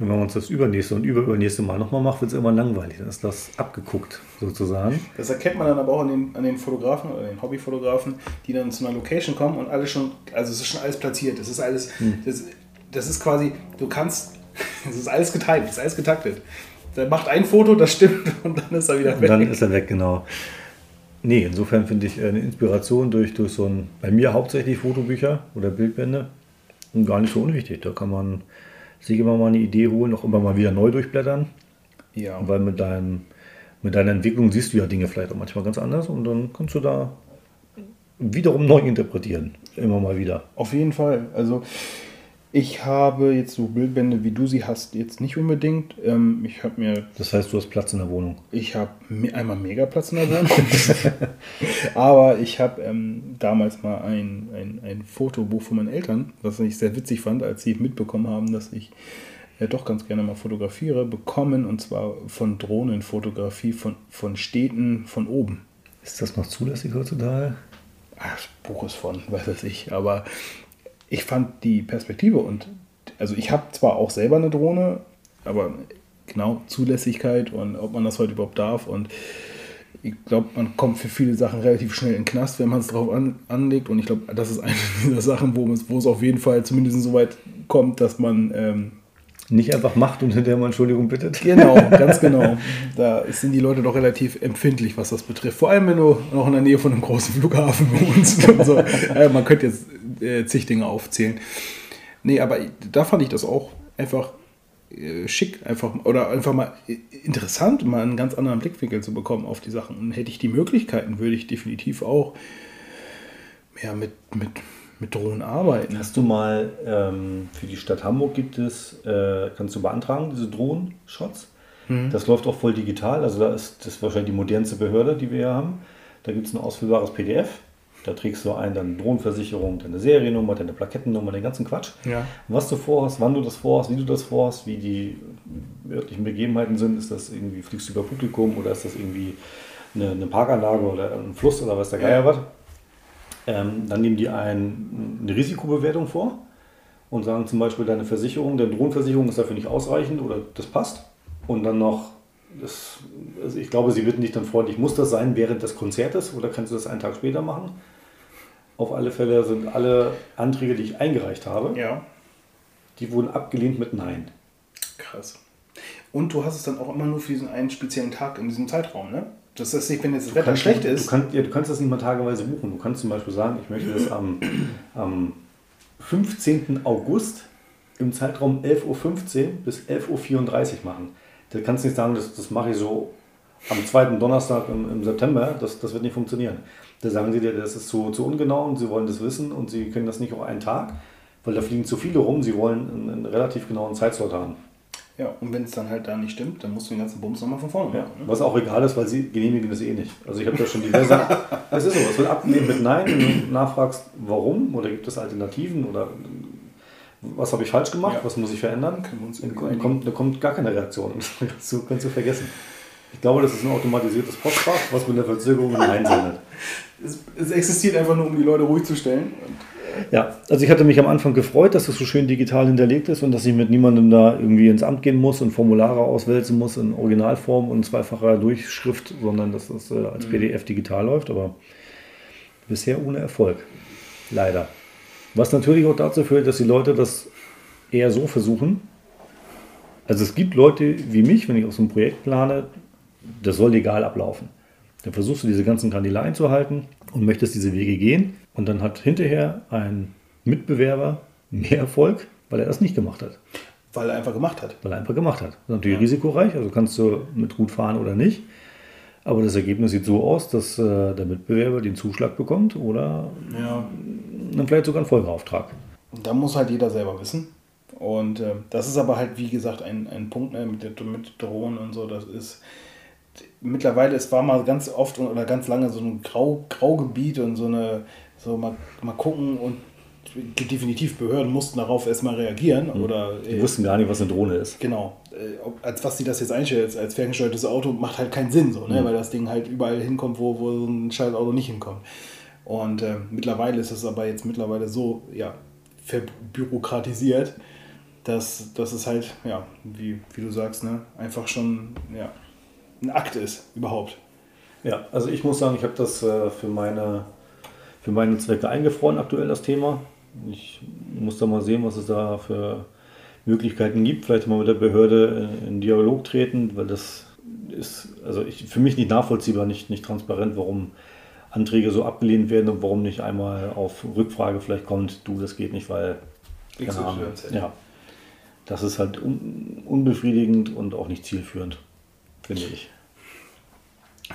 [SPEAKER 1] Und wenn man uns das übernächste und überübernächste Mal nochmal macht, wird es immer langweilig. Dann ist das abgeguckt sozusagen.
[SPEAKER 2] Das erkennt man dann aber auch an den, an den Fotografen oder den Hobbyfotografen, die dann zu einer Location kommen und alles schon, also es ist schon alles platziert. Das ist alles, hm. das, das ist quasi, du kannst, es ist alles geteilt, es ist alles getaktet. Der macht ein Foto, das stimmt und dann ist er wieder
[SPEAKER 1] weg. Und dann ist er weg, genau. Nee, insofern finde ich eine Inspiration durch, durch so ein, bei mir hauptsächlich Fotobücher oder Bildbände und gar nicht so unwichtig. Da kann man sich immer mal eine Idee holen, auch immer mal wieder neu durchblättern. Ja. Weil mit, deinem, mit deiner Entwicklung siehst du ja Dinge vielleicht auch manchmal ganz anders und dann kannst du da wiederum neu interpretieren. Immer mal wieder.
[SPEAKER 2] Auf jeden Fall. Also ich habe jetzt so Bildbände, wie du sie hast, jetzt nicht unbedingt. Ähm, ich habe mir.
[SPEAKER 1] Das heißt, du hast Platz in der Wohnung?
[SPEAKER 2] Ich habe einmal mega Platz in der Wohnung. Aber ich habe ähm, damals mal ein, ein, ein Fotobuch von meinen Eltern, was ich sehr witzig fand, als sie mitbekommen haben, dass ich ja doch ganz gerne mal fotografiere, bekommen. Und zwar von Drohnenfotografie von, von Städten von oben.
[SPEAKER 1] Ist das noch zulässig heutzutage?
[SPEAKER 2] Ach, das Buch ist von, weiß ich. Aber ich fand die Perspektive und also ich habe zwar auch selber eine Drohne, aber genau Zulässigkeit und ob man das heute überhaupt darf und ich glaube, man kommt für viele Sachen relativ schnell in den Knast, wenn man es drauf an, anlegt. Und ich glaube, das ist eine dieser Sachen, wo es, auf jeden Fall zumindest so weit kommt, dass man ähm,
[SPEAKER 1] nicht einfach macht und hinterher mal Entschuldigung bittet.
[SPEAKER 2] Genau, ganz genau. Da sind die Leute doch relativ empfindlich, was das betrifft. Vor allem, wenn du noch in der Nähe von einem großen Flughafen wohnst. Und so. äh, man könnte jetzt äh, zig Dinge aufzählen. Nee, aber da fand ich das auch einfach äh, schick, einfach oder einfach mal interessant, mal einen ganz anderen Blickwinkel zu bekommen auf die Sachen. Und hätte ich die Möglichkeiten, würde ich definitiv auch ja, mit, mit mit Drohnen arbeiten.
[SPEAKER 1] Hast du mal ähm, für die Stadt Hamburg gibt es, äh, kannst du beantragen, diese Drohnen-Shots? Mhm. Das läuft auch voll digital, also da ist das ist wahrscheinlich die modernste Behörde, die wir hier haben. Da gibt es ein ausfüllbares PDF. Da trägst du ein, deine Drohnenversicherung, deine Seriennummer, deine Plakettennummer, den ganzen Quatsch.
[SPEAKER 2] Ja.
[SPEAKER 1] Was du vorhast, wann du das vorhast, wie du das vorhast, wie die örtlichen Begebenheiten sind. Ist das irgendwie, fliegst du über Publikum oder ist das irgendwie eine, eine Parkanlage oder ein Fluss oder was der Geier ja. was? Ähm, dann nehmen die ein, eine Risikobewertung vor und sagen zum Beispiel, deine Versicherung, deine Drohnenversicherung ist dafür nicht ausreichend oder das passt. Und dann noch, das, also ich glaube, sie bitten dich dann freundlich, muss das sein während des Konzertes oder kannst du das einen Tag später machen? Auf alle Fälle sind alle Anträge, die ich eingereicht habe,
[SPEAKER 2] ja.
[SPEAKER 1] die wurden abgelehnt mit Nein.
[SPEAKER 2] Krass. Und du hast es dann auch immer nur für diesen einen speziellen Tag in diesem Zeitraum, ne? Das heißt nicht, wenn jetzt das Wetter kannst, schlecht ist.
[SPEAKER 1] Du, kannst, ja, du kannst das nicht mal tageweise buchen. Du kannst zum Beispiel sagen, ich möchte das am, am 15. August im Zeitraum 11.15 Uhr bis 11.34 Uhr machen. Da kannst du nicht sagen, das, das mache ich so am zweiten Donnerstag im, im, September. Das, das wird nicht funktionieren. Da sagen sie dir, das ist zu, zu ungenau und sie wollen das wissen und sie können das nicht auf einen Tag, weil da fliegen zu viele rum. Sie wollen einen, einen relativ genauen Zeitslot haben.
[SPEAKER 2] Ja, und wenn es dann halt da nicht stimmt, dann musst du den ganzen Bums nochmal von vorne
[SPEAKER 1] machen. Ja, ne? Was auch egal ist, weil sie genehmigen das eh nicht. Also ich habe da schon diverse. Es ist so, es wird abgelehnt mit Nein und du nachfragst, warum oder gibt es Alternativen oder was habe ich falsch gemacht, ja. was muss ich verändern? Dann kommt, da kommt gar keine Reaktion. Das kannst du, vergessen. Ich glaube, das ist ein automatisiertes Postfach, was mit der Verzögerung Nein sendet.
[SPEAKER 2] Es, es, existiert einfach nur, um die Leute ruhig zu stellen.
[SPEAKER 1] Ja, also ich hatte mich am Anfang gefreut, dass das so schön digital hinterlegt ist und dass ich mit niemandem da irgendwie ins Amt gehen muss und Formulare auswälzen muss in Originalform und zweifacher Durchschrift, sondern dass das äh, als PDF digital läuft, aber bisher ohne Erfolg. Leider. Was natürlich auch dazu führt, dass die Leute das eher so versuchen. Also es gibt Leute wie mich, wenn ich aus so einem Projekt plane, das soll legal ablaufen. Dann versuchst du diese ganzen Kanäle einzuhalten und möchtest diese Wege gehen. Und dann hat hinterher ein Mitbewerber mehr Erfolg, weil er das nicht gemacht hat.
[SPEAKER 2] Weil er einfach gemacht hat.
[SPEAKER 1] Weil er einfach gemacht hat. Das ist natürlich ja. risikoreich, also kannst du mit gut fahren oder nicht. Aber das Ergebnis sieht so aus, dass äh, der Mitbewerber den Zuschlag bekommt oder ja. dann vielleicht sogar einen Folgeauftrag.
[SPEAKER 2] Und da muss halt jeder selber wissen. Und äh, das ist aber halt, wie gesagt, ein, ein Punkt ne, mit, mit Drohnen und so. Das ist mittlerweile, es war mal ganz oft oder ganz lange so ein Grau, Graugebiet und so eine, so mal, mal gucken und definitiv Behörden mussten darauf erstmal reagieren. Mhm. Oder,
[SPEAKER 1] die äh, wussten gar nicht, was eine Drohne ist.
[SPEAKER 2] Genau. Äh, ob, als was sie das jetzt einstellen, als, als ferngesteuertes Auto, macht halt keinen Sinn, so, ne? Mhm. weil das Ding halt überall hinkommt, wo, wo so ein Schaltauto nicht hinkommt. Und äh, mittlerweile ist es aber jetzt mittlerweile so ja, verbürokratisiert, dass, dass es halt, ja, wie, wie du sagst, ne, einfach schon ja, ein Akt ist, überhaupt.
[SPEAKER 1] Ja, also ich muss sagen, ich habe das äh, für, meine, für meine Zwecke eingefroren, aktuell das Thema. Ich muss da mal sehen, was es da für Möglichkeiten gibt. Vielleicht mal mit der Behörde in Dialog treten, weil das ist also ich, für mich nicht nachvollziehbar, nicht, nicht transparent, warum Anträge so abgelehnt werden und warum nicht einmal auf Rückfrage vielleicht kommt, du, das geht nicht, weil. Ahnung. Ja. Das ist halt un, unbefriedigend und auch nicht zielführend, finde ich.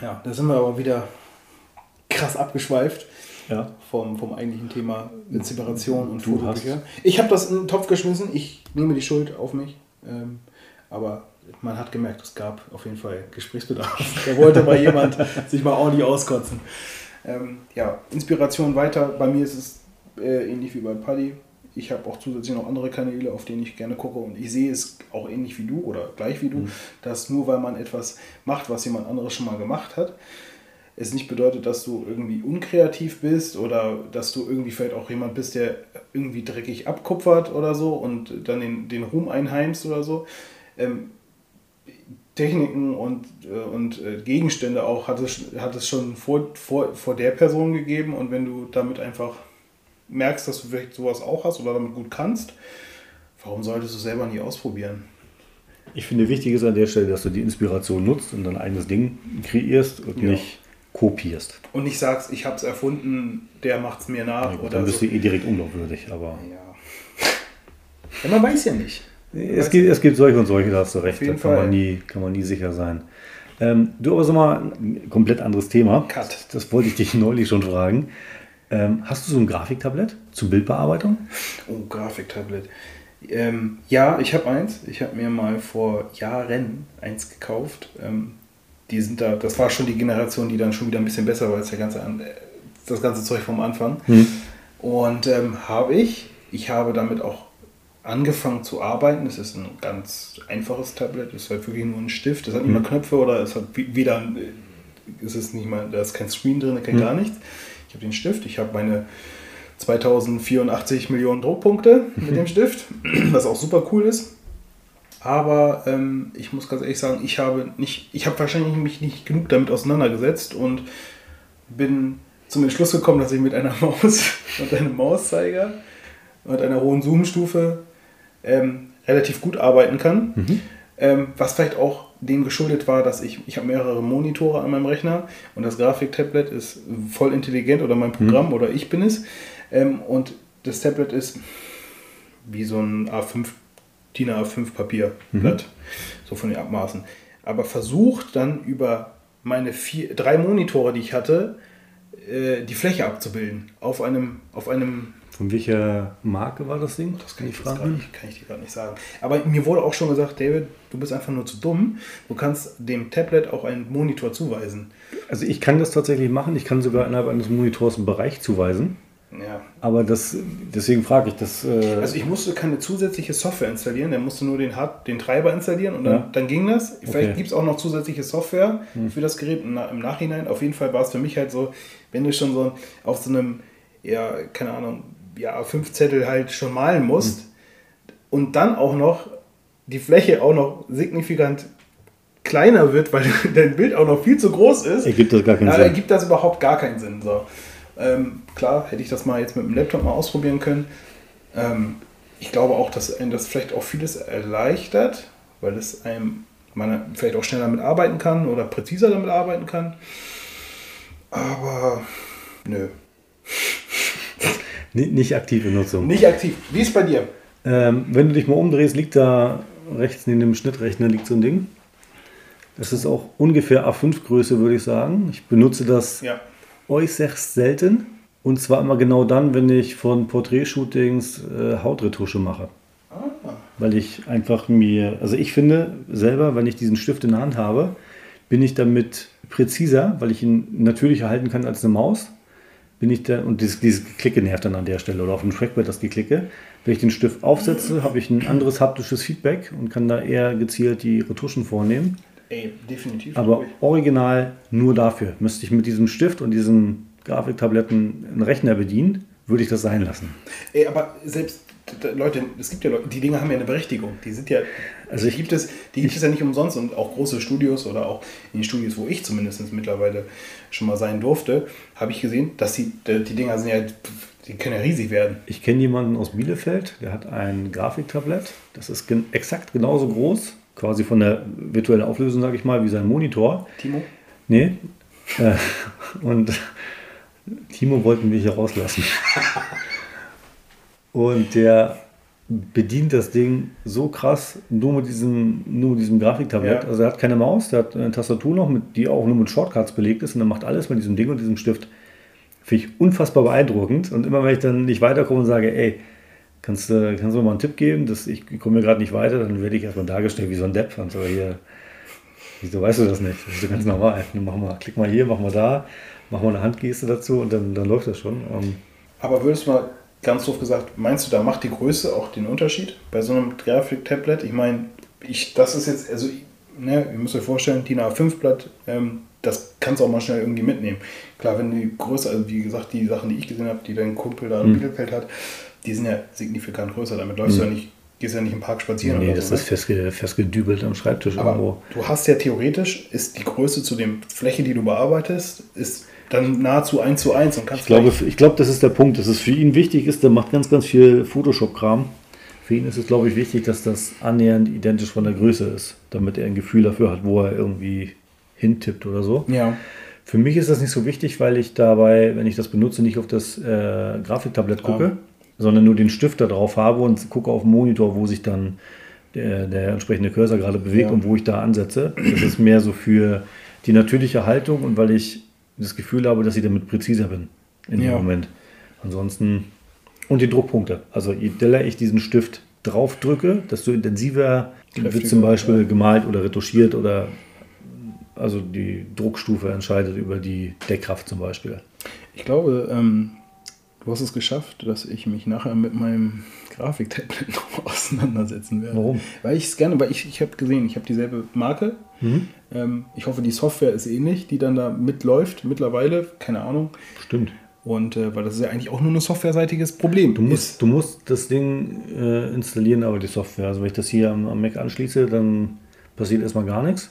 [SPEAKER 2] Ja, da sind wir aber wieder krass abgeschweift ja. vom, vom eigentlichen Thema Inspiration und du Fotobücher. Ich habe das in den Topf geschmissen, ich nehme die Schuld auf mich. Ähm, aber man hat gemerkt, es gab auf jeden Fall Gesprächsbedarf. Da wollte mal jemand sich mal ordentlich auskotzen. Ähm, ja, Inspiration weiter. Bei mir ist es äh, ähnlich wie bei Paddy. Ich habe auch zusätzlich noch andere Kanäle, auf denen ich gerne gucke und ich sehe es auch ähnlich wie du oder gleich wie du, mhm. dass nur weil man etwas macht, was jemand anderes schon mal gemacht hat, es nicht bedeutet, dass du irgendwie unkreativ bist oder dass du irgendwie vielleicht auch jemand bist, der irgendwie dreckig abkupfert oder so und dann den, den Ruhm einheimst oder so. Ähm, Techniken und, äh, und äh, Gegenstände auch hat es, hat es schon vor, vor, vor der Person gegeben und wenn du damit einfach merkst, dass du vielleicht sowas auch hast oder damit gut kannst, warum solltest du selber nie ausprobieren?
[SPEAKER 1] Ich finde wichtig ist an der Stelle, dass du die Inspiration nutzt und dein eigenes Ding kreierst und ja. nicht kopierst.
[SPEAKER 2] Und nicht sagst, ich habe es erfunden, der macht es mir nach. Ja,
[SPEAKER 1] oder dann bist so. du eh direkt unglaubwürdig, aber.
[SPEAKER 2] Ja. ja man weiß ja nicht.
[SPEAKER 1] Es gibt, es gibt solche und solche, da hast du recht. Da kann man, nie, kann man nie sicher sein. Ähm, du aber so mal ein komplett anderes Thema. Cut. Das wollte ich dich neulich schon fragen. Ähm, hast du so ein Grafiktablett zur Bildbearbeitung?
[SPEAKER 2] Oh, Grafiktablett. Ähm, ja, ich habe eins. Ich habe mir mal vor Jahren eins gekauft. Die sind da, das war schon die Generation, die dann schon wieder ein bisschen besser war als der ganze, das ganze Zeug vom Anfang. Hm. Und ähm, habe ich, ich habe damit auch angefangen zu arbeiten. Es ist ein ganz einfaches Tablet, es ist halt wirklich nur ein Stift. Es hat nicht mal mhm. Knöpfe oder es hat weder, äh, es ist nicht mal, da ist kein Screen drin, kein mhm. gar nichts. Ich habe den Stift, ich habe meine 2084 Millionen Druckpunkte mit mhm. dem Stift, was auch super cool ist. Aber ähm, ich muss ganz ehrlich sagen, ich habe nicht, ich habe wahrscheinlich mich nicht genug damit auseinandergesetzt und bin zum Entschluss gekommen, dass ich mit einer Maus und einem Mauszeiger und einer hohen Zoom-Stufe ähm, relativ gut arbeiten kann. Mhm. Ähm, was vielleicht auch dem geschuldet war, dass ich, ich habe mehrere Monitore an meinem Rechner und das Grafiktablet ist voll intelligent oder mein Programm mhm. oder ich bin es. Ähm, und das Tablet ist wie so ein A5, DIN A5 Papierblatt, mhm. so von den Abmaßen. Aber versucht dann über meine vier, drei Monitore, die ich hatte, äh, die Fläche abzubilden auf einem, auf einem
[SPEAKER 1] von welcher Marke war das Ding?
[SPEAKER 2] Das kann ich, fragen. Nicht, kann ich dir gerade nicht sagen. Aber mir wurde auch schon gesagt, David, du bist einfach nur zu dumm. Du kannst dem Tablet auch einen Monitor zuweisen.
[SPEAKER 1] Also ich kann das tatsächlich machen. Ich kann sogar innerhalb eines Monitors einen Bereich zuweisen. Ja. Aber das, deswegen frage ich das.
[SPEAKER 2] Äh also ich musste keine zusätzliche Software installieren, der musste nur den, Hard, den Treiber installieren und dann, ja. dann ging das. Vielleicht okay. gibt es auch noch zusätzliche Software hm. für das Gerät im Nachhinein. Auf jeden Fall war es für mich halt so, wenn du schon so auf so einem, ja, keine Ahnung, ja, fünf Zettel halt schon malen musst mhm. und dann auch noch die Fläche auch noch signifikant kleiner wird, weil dein Bild auch noch viel zu groß ist,
[SPEAKER 1] ergibt das gar keinen
[SPEAKER 2] ja,
[SPEAKER 1] Sinn.
[SPEAKER 2] Ergibt das überhaupt gar keinen Sinn. So. Ähm, klar, hätte ich das mal jetzt mit dem Laptop mal ausprobieren können. Ähm, ich glaube auch, dass einem das vielleicht auch vieles erleichtert, weil es einem man vielleicht auch schneller damit arbeiten kann oder präziser damit arbeiten kann. Aber nö.
[SPEAKER 1] Nicht aktive Nutzung.
[SPEAKER 2] Nicht aktiv. Wie ist bei dir?
[SPEAKER 1] Ähm, wenn du dich mal umdrehst, liegt da rechts neben dem Schnittrechner liegt so ein Ding. Das ist auch ungefähr A5-Größe, würde ich sagen. Ich benutze das ja. Äußerst selten. Und zwar immer genau dann, wenn ich von Porträtshootings äh, Hautretusche mache. Ah. Weil ich einfach mir, also ich finde selber, wenn ich diesen Stift in der Hand habe, bin ich damit präziser, weil ich ihn natürlicher halten kann als eine Maus. Bin ich da, und dieses, dieses Klicke nervt dann an der Stelle oder auf dem Trackpad das Geklicke. Wenn ich den Stift aufsetze, habe ich ein anderes haptisches Feedback und kann da eher gezielt die Retuschen vornehmen.
[SPEAKER 2] Ey, definitiv.
[SPEAKER 1] Aber original nur dafür. Müsste ich mit diesem Stift und diesen Grafiktabletten einen Rechner bedienen, würde ich das sein lassen.
[SPEAKER 2] Ey, aber selbst Leute, es gibt ja Leute, die Dinge haben ja eine Berechtigung. Die sind ja, also die gibt es, die gibt es ja nicht umsonst und auch große Studios oder auch in den Studios, wo ich zumindest mittlerweile schon mal sein durfte, habe ich gesehen, dass die, die Dinger sind ja, die können ja riesig werden.
[SPEAKER 1] Ich kenne jemanden aus Bielefeld, der hat ein Grafiktablett. Das ist gen exakt genauso groß quasi von der virtuellen Auflösung, sage ich mal, wie sein Monitor.
[SPEAKER 2] Timo?
[SPEAKER 1] Nee. Äh, und Timo wollten wir hier rauslassen. und der bedient das Ding so krass nur mit diesem, nur mit diesem Grafiktablett. Ja. Also er hat keine Maus, der hat eine Tastatur noch, mit, die auch nur mit Shortcuts belegt ist und er macht alles mit diesem Ding und diesem Stift. Finde ich unfassbar beeindruckend. Und immer wenn ich dann nicht weiterkomme und sage, ey, Kannst du, kannst du mir mal einen Tipp geben? Dass ich komme mir gerade nicht weiter, dann werde ich erstmal dargestellt wie so ein Depp. Und so hier, wieso weißt du das nicht? Das ist ganz normal. Mach mal, klick mal hier, mach mal da, mach mal eine Handgeste dazu und dann, dann läuft das schon. Ähm,
[SPEAKER 2] Aber würdest du mal ganz doof gesagt, meinst du, da macht die Größe auch den Unterschied bei so einem Grafik-Tablet? Ich meine, ich, das ist jetzt, also, ne, ihr müsst euch vorstellen, DIN A5-Blatt, ähm, das kannst du auch mal schnell irgendwie mitnehmen. Klar, wenn die Größe, also wie gesagt, die Sachen, die ich gesehen habe, die dein Kumpel da im mhm. Bielefeld hat, die sind ja signifikant größer. Damit läufst mhm. du ja nicht, gehst ja nicht im Park spazieren.
[SPEAKER 1] Nee, das so, ist ne? festge, festgedübelt am Schreibtisch
[SPEAKER 2] Aber irgendwo. Du hast ja theoretisch, ist die Größe zu der Fläche, die du bearbeitest, ist dann nahezu 1 zu 1 und
[SPEAKER 1] kannst ich glaube, ich glaube, das ist der Punkt, dass es für ihn wichtig ist, der macht ganz, ganz viel Photoshop-Kram. Für ihn ist es, glaube ich, wichtig, dass das annähernd identisch von der Größe ist, damit er ein Gefühl dafür hat, wo er irgendwie hintippt oder so.
[SPEAKER 2] Ja.
[SPEAKER 1] Für mich ist das nicht so wichtig, weil ich dabei, wenn ich das benutze, nicht auf das äh, Grafiktablett gucke, ja sondern nur den Stift da drauf habe und gucke auf den Monitor, wo sich dann der, der entsprechende Cursor gerade bewegt ja. und wo ich da ansetze. Das ist mehr so für die natürliche Haltung und weil ich das Gefühl habe, dass ich damit präziser bin in ja. dem Moment. Ansonsten und die Druckpunkte. Also je deller ich diesen Stift drauf drücke, desto intensiver Kräftiger, wird zum Beispiel ja. gemalt oder retuschiert oder also die Druckstufe entscheidet über die Deckkraft zum Beispiel.
[SPEAKER 2] Ich glaube, ähm, Du hast es geschafft, dass ich mich nachher mit meinem Grafiktablet noch auseinandersetzen werde.
[SPEAKER 1] Warum?
[SPEAKER 2] Weil ich es gerne, weil ich, ich habe gesehen, ich habe dieselbe Marke. Mhm. Ähm, ich hoffe, die Software ist ähnlich, die dann da mitläuft mittlerweile. Keine Ahnung.
[SPEAKER 1] Stimmt.
[SPEAKER 2] Und äh, weil das ist ja eigentlich auch nur ein softwareseitiges Problem.
[SPEAKER 1] Du musst, du musst das Ding äh, installieren, aber die Software. Also wenn ich das hier am, am Mac anschließe, dann passiert erstmal gar nichts.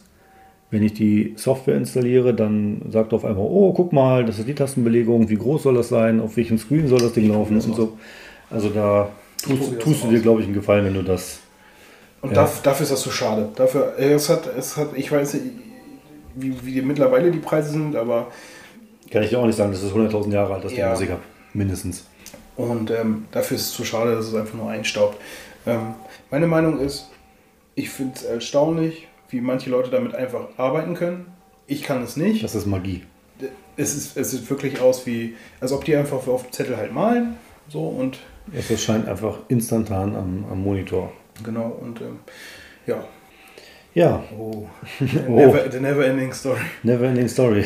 [SPEAKER 1] Wenn ich die Software installiere, dann sagt auf einmal, oh, guck mal, das ist die Tastenbelegung, wie groß soll das sein, auf welchem Screen soll das Ding laufen und so. Also da tust, tust du dir, glaube ich, einen Gefallen, wenn du das.
[SPEAKER 2] Und ja. dafür, dafür ist das so schade. Dafür, es hat, es hat, ich weiß nicht, wie, wie mittlerweile die Preise sind, aber.
[SPEAKER 1] Kann ich dir auch nicht sagen, das ist 100.000 Jahre alt, das ja. Ding, was ich habe. Mindestens.
[SPEAKER 2] Und ähm, dafür ist es zu schade, dass es einfach nur einstaubt. Ähm, meine Meinung ist, ich finde es erstaunlich, wie manche Leute damit einfach arbeiten können. Ich kann es nicht.
[SPEAKER 1] Das ist Magie.
[SPEAKER 2] Es, ist, es sieht wirklich aus wie, als ob die einfach auf dem Zettel halt malen. So und.
[SPEAKER 1] Es erscheint einfach instantan am, am Monitor.
[SPEAKER 2] Genau, und ähm, ja.
[SPEAKER 1] Ja.
[SPEAKER 2] Oh. Never, the never ending story.
[SPEAKER 1] Never ending story.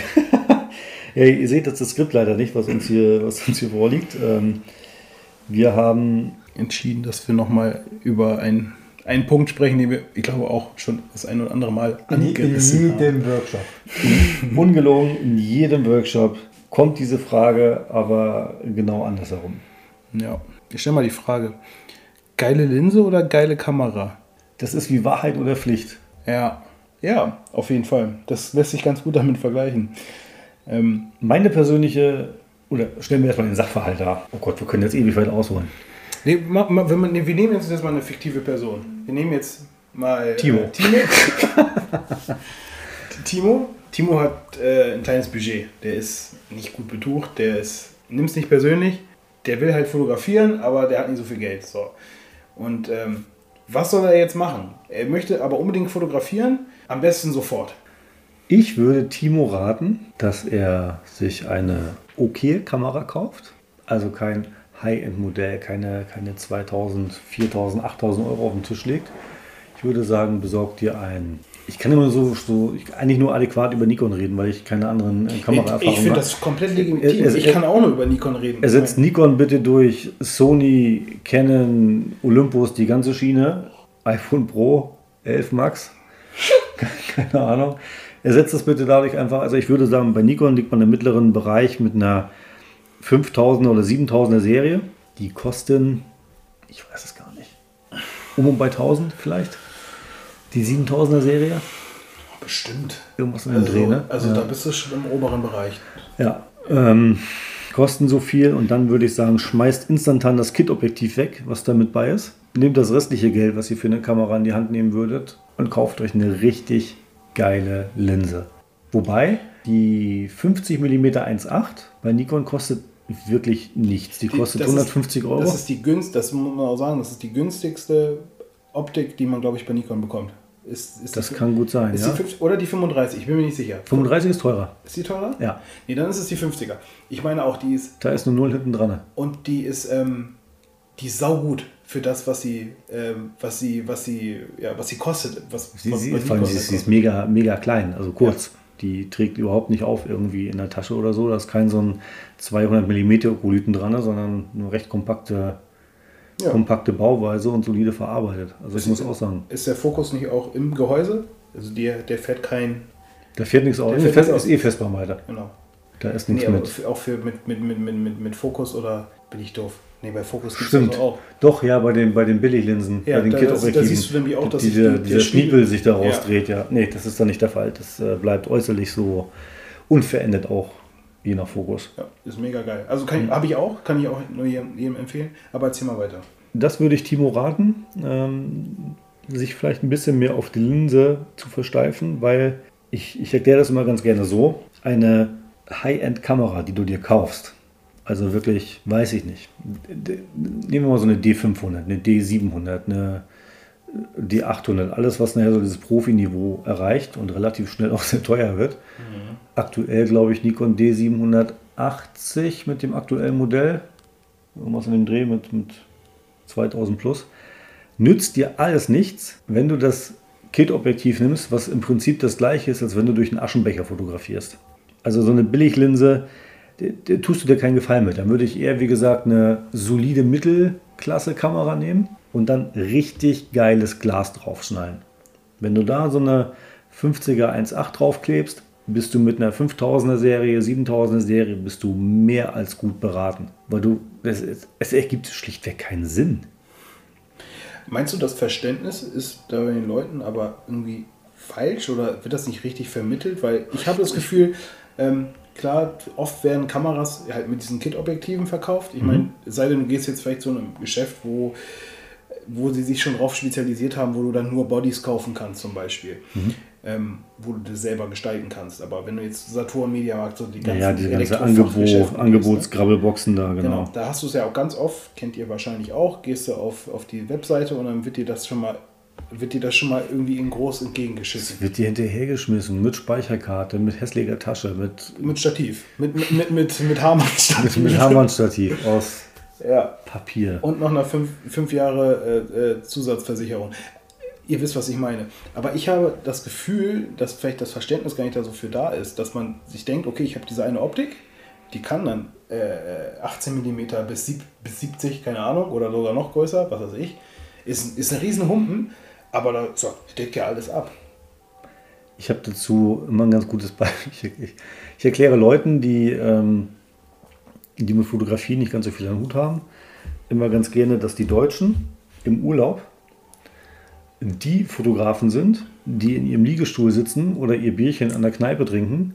[SPEAKER 1] ja, ihr seht jetzt das Skript leider nicht, was uns hier, was uns hier vorliegt. Ähm, wir haben
[SPEAKER 2] entschieden, dass wir nochmal über ein einen Punkt sprechen, den wir, ich glaube, auch schon das ein oder andere Mal
[SPEAKER 1] angerissen haben. In jedem haben. Workshop. Ungelogen, in jedem Workshop kommt diese Frage, aber genau andersherum.
[SPEAKER 2] Ja. Ich stelle mal die Frage: Geile Linse oder geile Kamera?
[SPEAKER 1] Das ist wie Wahrheit oder Pflicht.
[SPEAKER 2] Ja, ja, auf jeden Fall. Das lässt sich ganz gut damit vergleichen.
[SPEAKER 1] Ähm, Meine persönliche, oder stellen wir erstmal den Sachverhalt dar. Oh Gott, wir können jetzt ewig weit ausholen.
[SPEAKER 2] Nee, wenn man, nee, wir nehmen jetzt erstmal eine fiktive Person. Wir nehmen jetzt mal.
[SPEAKER 1] Timo.
[SPEAKER 2] Äh, Timo. Timo. Timo hat äh, ein kleines Budget. Der ist nicht gut betucht, der ist. Nimm es nicht persönlich. Der will halt fotografieren, aber der hat nicht so viel Geld. So. Und ähm, was soll er jetzt machen? Er möchte aber unbedingt fotografieren, am besten sofort.
[SPEAKER 1] Ich würde Timo raten, dass er sich eine okay Kamera kauft. Also kein High-End-Modell, keine, keine 2000, 4000, 8000 Euro auf den Tisch legt. Ich würde sagen, besorg dir ein. Ich kann immer so, so ich eigentlich nur adäquat über Nikon reden, weil ich keine anderen äh, Kameraerfahrungen habe.
[SPEAKER 2] Ich finde das komplett legitim. Er, ich kann auch nur über Nikon reden.
[SPEAKER 1] Ersetzt Nikon bitte durch Sony, Canon, Olympus, die ganze Schiene, iPhone Pro, 11 Max, keine Ahnung. Ersetzt das bitte dadurch einfach, also ich würde sagen, bei Nikon liegt man im mittleren Bereich mit einer 5000er oder 7000er Serie. Die kosten, ich weiß es gar nicht, um und bei 1000 vielleicht. Die 7000er Serie.
[SPEAKER 2] Bestimmt.
[SPEAKER 1] Irgendwas in dem
[SPEAKER 2] also,
[SPEAKER 1] Dreh, ne?
[SPEAKER 2] Also ja. da bist du schon im oberen Bereich.
[SPEAKER 1] Ja. Ähm, kosten so viel und dann würde ich sagen, schmeißt instantan das Kit-Objektiv weg, was damit bei ist. Nehmt das restliche Geld, was ihr für eine Kamera in die Hand nehmen würdet und kauft euch eine richtig geile Linse. Wobei die 50 mm 1.8 bei Nikon kostet wirklich nichts. Die kostet die, 150
[SPEAKER 2] ist,
[SPEAKER 1] Euro.
[SPEAKER 2] Das ist die günst, das muss man auch sagen, das ist die günstigste Optik, die man, glaube ich, bei Nikon bekommt. Ist, ist
[SPEAKER 1] das
[SPEAKER 2] die,
[SPEAKER 1] kann gut sein, ja.
[SPEAKER 2] Die 50, oder die 35, ich bin mir nicht sicher.
[SPEAKER 1] 35 ist teurer.
[SPEAKER 2] Ist die teurer?
[SPEAKER 1] Ja.
[SPEAKER 2] Nee, dann ist es die 50er. Ich meine auch, die ist...
[SPEAKER 1] Da ist nur Null hinten dran.
[SPEAKER 2] Und die ist, ähm, die ist saugut für das, was sie, ähm, was sie, was sie, ja, was sie kostet. Was,
[SPEAKER 1] sie,
[SPEAKER 2] was,
[SPEAKER 1] sie, was sie, sie ist mega, mega klein, also kurz. Ja. Die trägt überhaupt nicht auf irgendwie in der Tasche oder so. Da ist kein so ein 200 mm Okolyten dran, sondern eine recht kompakte, ja. kompakte Bauweise und solide verarbeitet. Also ist ich muss auch sagen.
[SPEAKER 2] Ist der Fokus nicht auch im Gehäuse? Also der, der fährt kein.
[SPEAKER 1] Da fährt nichts aus. Der fährt ist eh festbar weiter.
[SPEAKER 2] Genau.
[SPEAKER 1] Da ist nichts nee, mit.
[SPEAKER 2] Auch für mit, mit, mit, mit, mit Fokus oder bin ich doof? Nee, bei Fokus
[SPEAKER 1] gibt es also auch. Doch, ja, bei den, bei den Billiglinsen,
[SPEAKER 2] ja,
[SPEAKER 1] bei den
[SPEAKER 2] Kit-Objektiven. Da siehst du nämlich auch, dass
[SPEAKER 1] diese, die, dieser Schniepel sich da rausdreht, ja. ja. Nee, das ist da nicht der Fall. Das äh, bleibt äußerlich so unverändert auch, je nach Fokus.
[SPEAKER 2] Ja, ist mega geil. Also mhm. habe ich auch, kann ich auch nur jedem, jedem, empfehlen. Aber erzähl mal weiter.
[SPEAKER 1] Das würde ich Timo raten, ähm, sich vielleicht ein bisschen mehr auf die Linse zu versteifen, weil ich, ich erkläre das immer ganz gerne so. Eine High-End-Kamera, die du dir kaufst, also wirklich, weiß ich nicht. Nehmen wir mal so eine D500, eine D700, eine D800, alles, was nachher so dieses Profiniveau erreicht und relativ schnell auch sehr teuer wird. Mhm. Aktuell glaube ich Nikon D780 mit dem aktuellen Modell, irgendwas in dem Dreh mit, mit 2000 plus, nützt dir alles nichts, wenn du das Kit-Objektiv nimmst, was im Prinzip das gleiche ist, als wenn du durch einen Aschenbecher fotografierst. Also so eine Billiglinse, tust du dir keinen Gefallen mit. Dann würde ich eher, wie gesagt, eine solide Mittelklasse-Kamera nehmen und dann richtig geiles Glas draufschneiden. Wenn du da so eine 50er 1.8 draufklebst, bist du mit einer 5000er Serie, 7000er Serie, bist du mehr als gut beraten. Weil du, es, es ergibt schlichtweg keinen Sinn.
[SPEAKER 2] Meinst du, das Verständnis ist da bei den Leuten aber irgendwie falsch oder wird das nicht richtig vermittelt? Weil ich habe das Gefühl, ähm, klar, oft werden Kameras halt mit diesen Kit-Objektiven verkauft. Ich mhm. meine, sei denn, du gehst jetzt vielleicht zu einem Geschäft, wo, wo sie sich schon drauf spezialisiert haben, wo du dann nur Bodies kaufen kannst, zum Beispiel. Mhm. Ähm, wo du das selber gestalten kannst. Aber wenn du jetzt Saturn Mediamarkt so die
[SPEAKER 1] ganzen ja, diese ganze Angebot, Angebotsgrabbelboxen ne? da, genau. genau.
[SPEAKER 2] Da hast du es ja auch ganz oft, kennt ihr wahrscheinlich auch, gehst du auf, auf die Webseite und dann wird dir das schon mal wird dir das schon mal irgendwie in groß entgegengeschissen?
[SPEAKER 1] Es wird dir hinterhergeschmissen mit Speicherkarte, mit hässlicher Tasche, mit.
[SPEAKER 2] Mit Stativ. Mit, mit, mit, mit, mit Hamann-Stativ.
[SPEAKER 1] mit, mit Hamann-Stativ aus ja. Papier.
[SPEAKER 2] Und noch eine fünf, fünf Jahre äh, äh, Zusatzversicherung. Ihr wisst, was ich meine. Aber ich habe das Gefühl, dass vielleicht das Verständnis gar nicht da so für da ist, dass man sich denkt, okay, ich habe diese eine Optik, die kann dann äh, 18 mm bis, bis 70, keine Ahnung, oder sogar noch größer, was weiß ich. Ist, ist ein riesen Humpen aber da so, deckt ja alles ab.
[SPEAKER 1] Ich habe dazu immer ein ganz gutes Beispiel. Ich, ich, ich erkläre Leuten, die, ähm, die mit Fotografie nicht ganz so viel am Hut haben, immer ganz gerne, dass die Deutschen im Urlaub die Fotografen sind, die in ihrem Liegestuhl sitzen oder ihr Bierchen an der Kneipe trinken,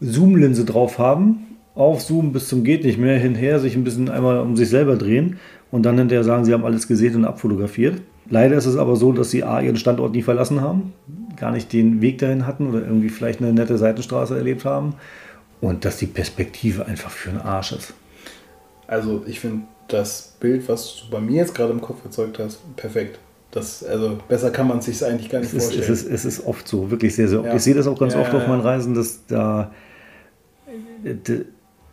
[SPEAKER 1] Zoomlinse drauf haben, aufzoomen bis zum geht nicht mehr, hinher sich ein bisschen einmal um sich selber drehen und dann hinterher sagen, sie haben alles gesehen und abfotografiert. Leider ist es aber so, dass sie A, ihren Standort nie verlassen haben, gar nicht den Weg dahin hatten oder irgendwie vielleicht eine nette Seitenstraße erlebt haben und dass die Perspektive einfach für den Arsch ist.
[SPEAKER 2] Also ich finde das Bild, was du bei mir jetzt gerade im Kopf erzeugt hast, perfekt. Das, also besser kann man es sich eigentlich gar nicht
[SPEAKER 1] es
[SPEAKER 2] vorstellen.
[SPEAKER 1] Ist, es, ist, es ist oft so, wirklich sehr, sehr oft.
[SPEAKER 2] Ja.
[SPEAKER 1] Ich sehe das auch ganz
[SPEAKER 2] Ja,
[SPEAKER 1] oft
[SPEAKER 2] ja,
[SPEAKER 1] auf meinen. Reisen, dass da d-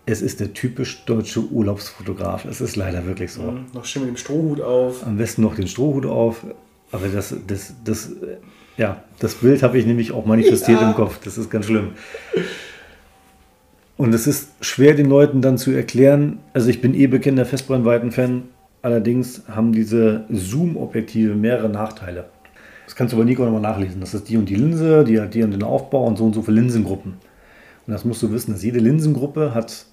[SPEAKER 1] es ist der typisch deutsche Urlaubsfotograf. Es ist leider wirklich so.
[SPEAKER 2] Mhm, Noch schön mit dem Strohhut auf.
[SPEAKER 1] Am besten noch den Strohhut auf. Aber das, das, das, ja, das Bild habe ich nämlich auch manifestiert
[SPEAKER 2] Ja.
[SPEAKER 1] im Kopf. Das ist ganz schlimm. Und es ist schwer den Leuten dann zu erklären. Also ich bin eh bekennender Festbrennweiten-Fan. Allerdings haben diese Zoom-Objektive mehrere Nachteile. Das kannst du bei Nikon nochmal nachlesen. Das ist die und die Linse, die hat die und den Aufbau und so und so viele Linsengruppen. Und das musst du wissen, dass jede Linsengruppe hat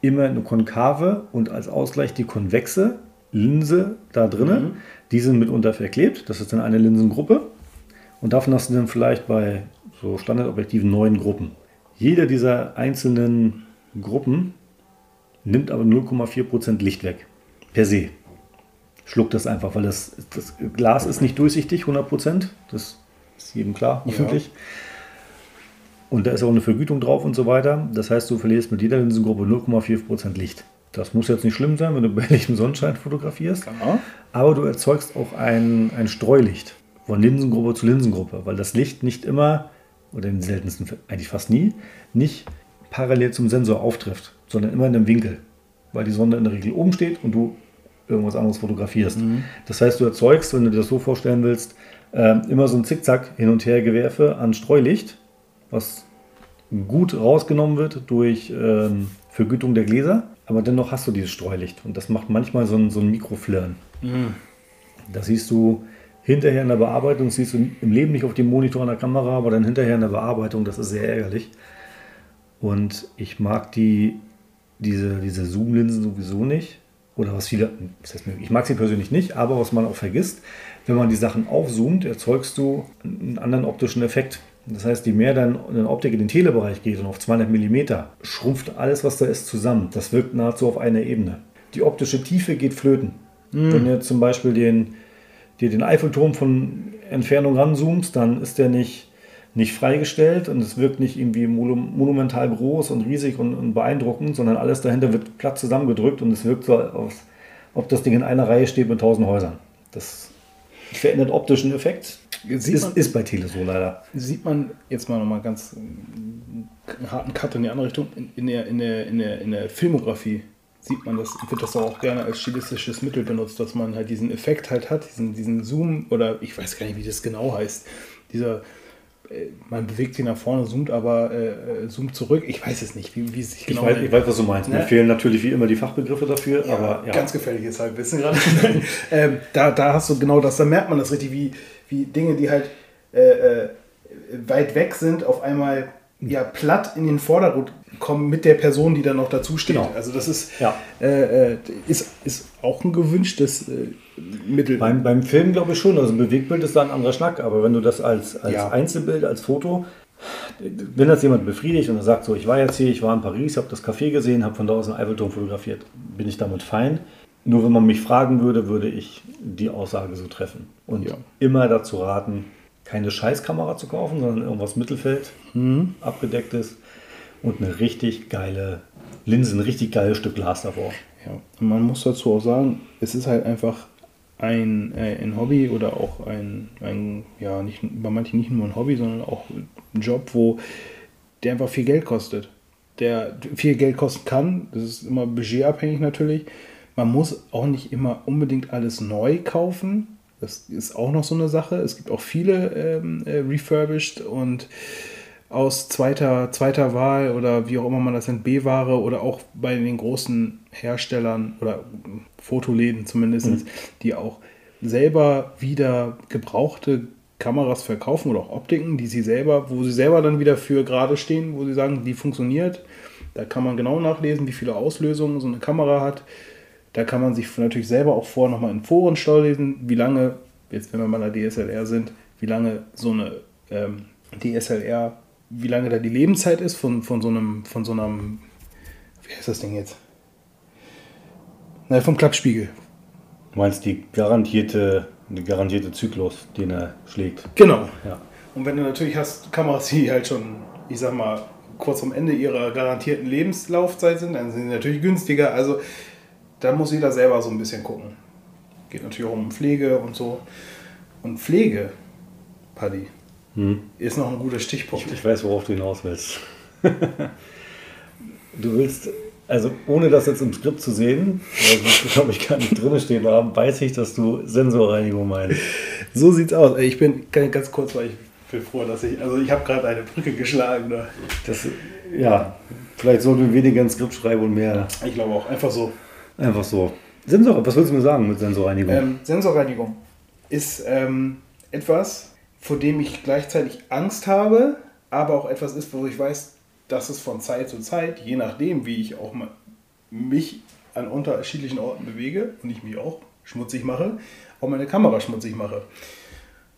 [SPEAKER 1] immer eine konkave und als Ausgleich die konvexe Linse da drinnen. Die sind mitunter verklebt. Das ist dann eine Linsengruppe. Und davon hast du dann vielleicht bei so Standardobjektiven neun Gruppen. Jede dieser einzelnen Gruppen nimmt aber 0,4% Licht weg. Per se. Schluckt das einfach, weil das, das Glas ist nicht durchsichtig, 100%. Das ist jedem klar,
[SPEAKER 2] Ja.
[SPEAKER 1] Und da ist auch eine Vergütung drauf und so weiter. Das heißt, du verlierst mit jeder Linsengruppe 0,4% Licht. Das muss jetzt nicht schlimm sein, wenn du bei helllichem Sonnenschein fotografierst.
[SPEAKER 2] Ja.
[SPEAKER 1] Aber du erzeugst auch ein, ein Streulicht von Linsengruppe zu Linsengruppe, weil das Licht nicht immer, oder in den seltensten Fällen, eigentlich fast nie, nicht parallel zum Sensor auftrifft, sondern immer in einem Winkel, weil die Sonne in der Regel oben steht und du irgendwas anderes fotografierst. Das heißt, du erzeugst, wenn du dir das so vorstellen willst, äh, immer so ein Zickzack hin und her Gewerfe an Streulicht, was gut rausgenommen wird durch ähm, Vergütung der Gläser, aber dennoch hast du dieses Streulicht und das macht manchmal so ein, so ein Mikroflirren. Das siehst du hinterher in der Bearbeitung, das siehst du im Leben nicht auf dem Monitor an der Kamera, aber dann hinterher in der Bearbeitung, das ist sehr ärgerlich. Und ich mag die, diese, diese Zoom-Linsen sowieso nicht. Oder was viele, das heißt, ich mag sie persönlich nicht, aber was man auch vergisst, wenn man die Sachen aufzoomt, erzeugst du einen anderen optischen Effekt. Das heißt, je mehr dann eine Optik in den Telebereich geht und auf 200 mm, schrumpft alles, was da ist, zusammen. Das wirkt nahezu auf einer Ebene. Die optische Tiefe geht flöten. Wenn du zum Beispiel den, dir den Eiffelturm von Entfernung ranzoomst, dann ist der nicht, nicht freigestellt und es wirkt nicht irgendwie monu- monumental groß und riesig und, und beeindruckend, sondern alles dahinter wird platt zusammengedrückt und es wirkt so, als ob das Ding in einer Reihe steht mit tausend Häusern. Das verändert optischen Effekt.
[SPEAKER 2] Sieht,
[SPEAKER 1] Ist,
[SPEAKER 2] man,
[SPEAKER 1] ist bei Tele so leider.
[SPEAKER 2] sieht man jetzt mal nochmal ganz einen harten Cut in die andere Richtung. In, in, der, in, der, in, der, in der Filmografie sieht man das, wird das auch gerne als stilistisches Mittel benutzt, dass man halt diesen Effekt halt hat, diesen, diesen Zoom oder ich weiß gar nicht, wie das genau heißt. Dieser, äh, man bewegt sich nach vorne, zoomt aber äh, äh, zoomt zurück. Ich weiß es nicht, wie, wie es sich
[SPEAKER 1] Ich,
[SPEAKER 2] genau
[SPEAKER 1] weiß,
[SPEAKER 2] nennt.
[SPEAKER 1] ich weiß, was du meinst. Mir
[SPEAKER 2] Ne?
[SPEAKER 1] fehlen natürlich wie immer die Fachbegriffe dafür,
[SPEAKER 2] Ja,
[SPEAKER 1] aber ja.
[SPEAKER 2] ganz gefährliches Halbwissen gerade. ähm, da, da hast du genau das, da merkt man das richtig, wie, wie Dinge, die halt äh, äh, weit weg sind, auf einmal ja, platt in den Vordergrund kommen mit der Person, die dann noch dazu steht.
[SPEAKER 1] Genau.
[SPEAKER 2] Also das ist,
[SPEAKER 1] Ja.
[SPEAKER 2] äh, äh, ist, ist auch ein gewünschtes äh, Mittel.
[SPEAKER 1] Beim, beim Film glaube ich schon, also ein Bewegtbild ist da ein anderer Schnack, aber wenn du das als, als
[SPEAKER 2] Ja.
[SPEAKER 1] Einzelbild, als Foto, wenn das jemand befriedigt und er sagt so, ich war jetzt hier, ich war in Paris, habe das Café gesehen, habe von da aus den Eiffelturm fotografiert, bin ich damit fein. Nur wenn man mich fragen würde, würde ich die Aussage so treffen. Und
[SPEAKER 2] Ja.
[SPEAKER 1] immer dazu raten, keine Scheißkamera zu kaufen, sondern irgendwas Mittelfeld, abgedecktes und eine richtig geile Linse, ein richtig geiles Stück Glas davor.
[SPEAKER 2] Ja, und man muss dazu auch sagen, es ist halt einfach ein, äh, ein Hobby oder auch ein, ein, ja, nicht, bei manchen nicht nur ein Hobby, sondern auch ein Job, wo der einfach viel Geld kostet. Der viel Geld kosten kann, das ist immer budgetabhängig natürlich. Man muss auch nicht immer unbedingt alles neu kaufen. Das ist auch noch so eine Sache. Es gibt auch viele ähm, äh, refurbished und aus zweiter, zweiter Wahl oder wie auch immer man das nennt, B-Ware oder auch bei den großen Herstellern oder Fotoläden zumindest, die auch selber wieder gebrauchte Kameras verkaufen oder auch Optiken, die sie selber, wo sie selber dann wieder für gerade stehen, wo sie sagen, die funktioniert. Da kann man genau nachlesen, wie viele Auslösungen so eine Kamera hat. Da kann man sich natürlich selber auch vorher nochmal in Foren schlau lesen, wie lange, jetzt wenn wir mal in der DSLR sind, wie lange so eine ähm, DSLR, wie lange da die Lebenszeit ist von, von so einem, von so einem, wie heißt das Ding jetzt? Na, vom Klappspiegel.
[SPEAKER 1] Du meinst die garantierte, die garantierte Zyklus, den er schlägt.
[SPEAKER 2] Genau.
[SPEAKER 1] Ja.
[SPEAKER 2] Und wenn du natürlich hast Kameras, die halt schon, ich sag mal, kurz am Ende ihrer garantierten Lebenslaufzeit sind, dann sind sie natürlich günstiger. Also da muss jeder selber so ein bisschen gucken. Geht natürlich auch um Pflege und so. Und Pflege, Paddy,
[SPEAKER 1] Hm.
[SPEAKER 2] ist noch ein guter Stichpunkt.
[SPEAKER 1] Ich, ich weiß, worauf du hinaus willst. du willst, also ohne das jetzt im Skript zu sehen, weil das glaube ich gar nicht drin stehen haben, weiß ich, dass du Sensorreinigung meinst.
[SPEAKER 2] So sieht's aus. Ich bin ganz ganz kurz, weil ich bin froh, dass ich, also ich habe gerade eine Brücke geschlagen. Ne?
[SPEAKER 1] Das, ja, vielleicht sollten wir weniger ein Skript schreiben und mehr
[SPEAKER 2] Ich glaube auch, einfach so.
[SPEAKER 1] Einfach so. Sensor, was willst du mir sagen mit Sensorreinigung?
[SPEAKER 2] Ähm, Sensorreinigung ist ähm, etwas, vor dem ich gleichzeitig Angst habe, aber auch etwas ist, wo ich weiß, dass es von Zeit zu Zeit, je nachdem, wie ich auch mich an unterschiedlichen Orten bewege und ich mich auch schmutzig mache, auch meine Kamera schmutzig mache.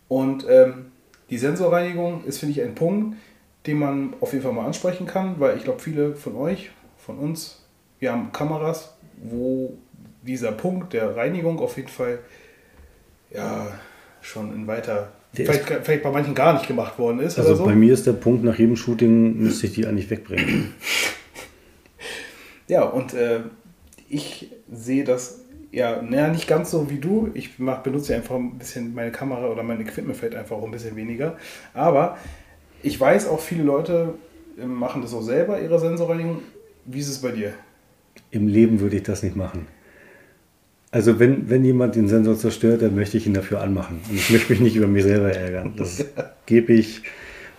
[SPEAKER 2] Und ähm, die Sensorreinigung ist, finde ich, ein Punkt, den man auf jeden Fall mal ansprechen kann, weil ich glaube, viele von euch, von uns, wir haben Kameras, wo dieser Punkt der Reinigung auf jeden Fall ja schon in weiter, vielleicht, vielleicht bei manchen gar nicht gemacht worden ist
[SPEAKER 1] also
[SPEAKER 2] so.
[SPEAKER 1] bei mir ist der Punkt, nach jedem Shooting müsste ich die eigentlich wegbringen.
[SPEAKER 2] Ja, und äh, ich sehe das ja, naja, nicht ganz so wie du. Ich mach, benutze einfach ein bisschen meine Kamera oder mein Equipment vielleicht einfach auch ein bisschen weniger. Aber ich weiß auch, viele Leute äh, machen das auch selber, ihre Sensorreinigung. Wie ist es bei dir?
[SPEAKER 1] Im Leben würde ich das nicht machen. Also wenn, wenn jemand den Sensor zerstört, dann möchte ich ihn dafür anmachen. Und ich möchte mich nicht über mich selber ärgern. Das gebe ich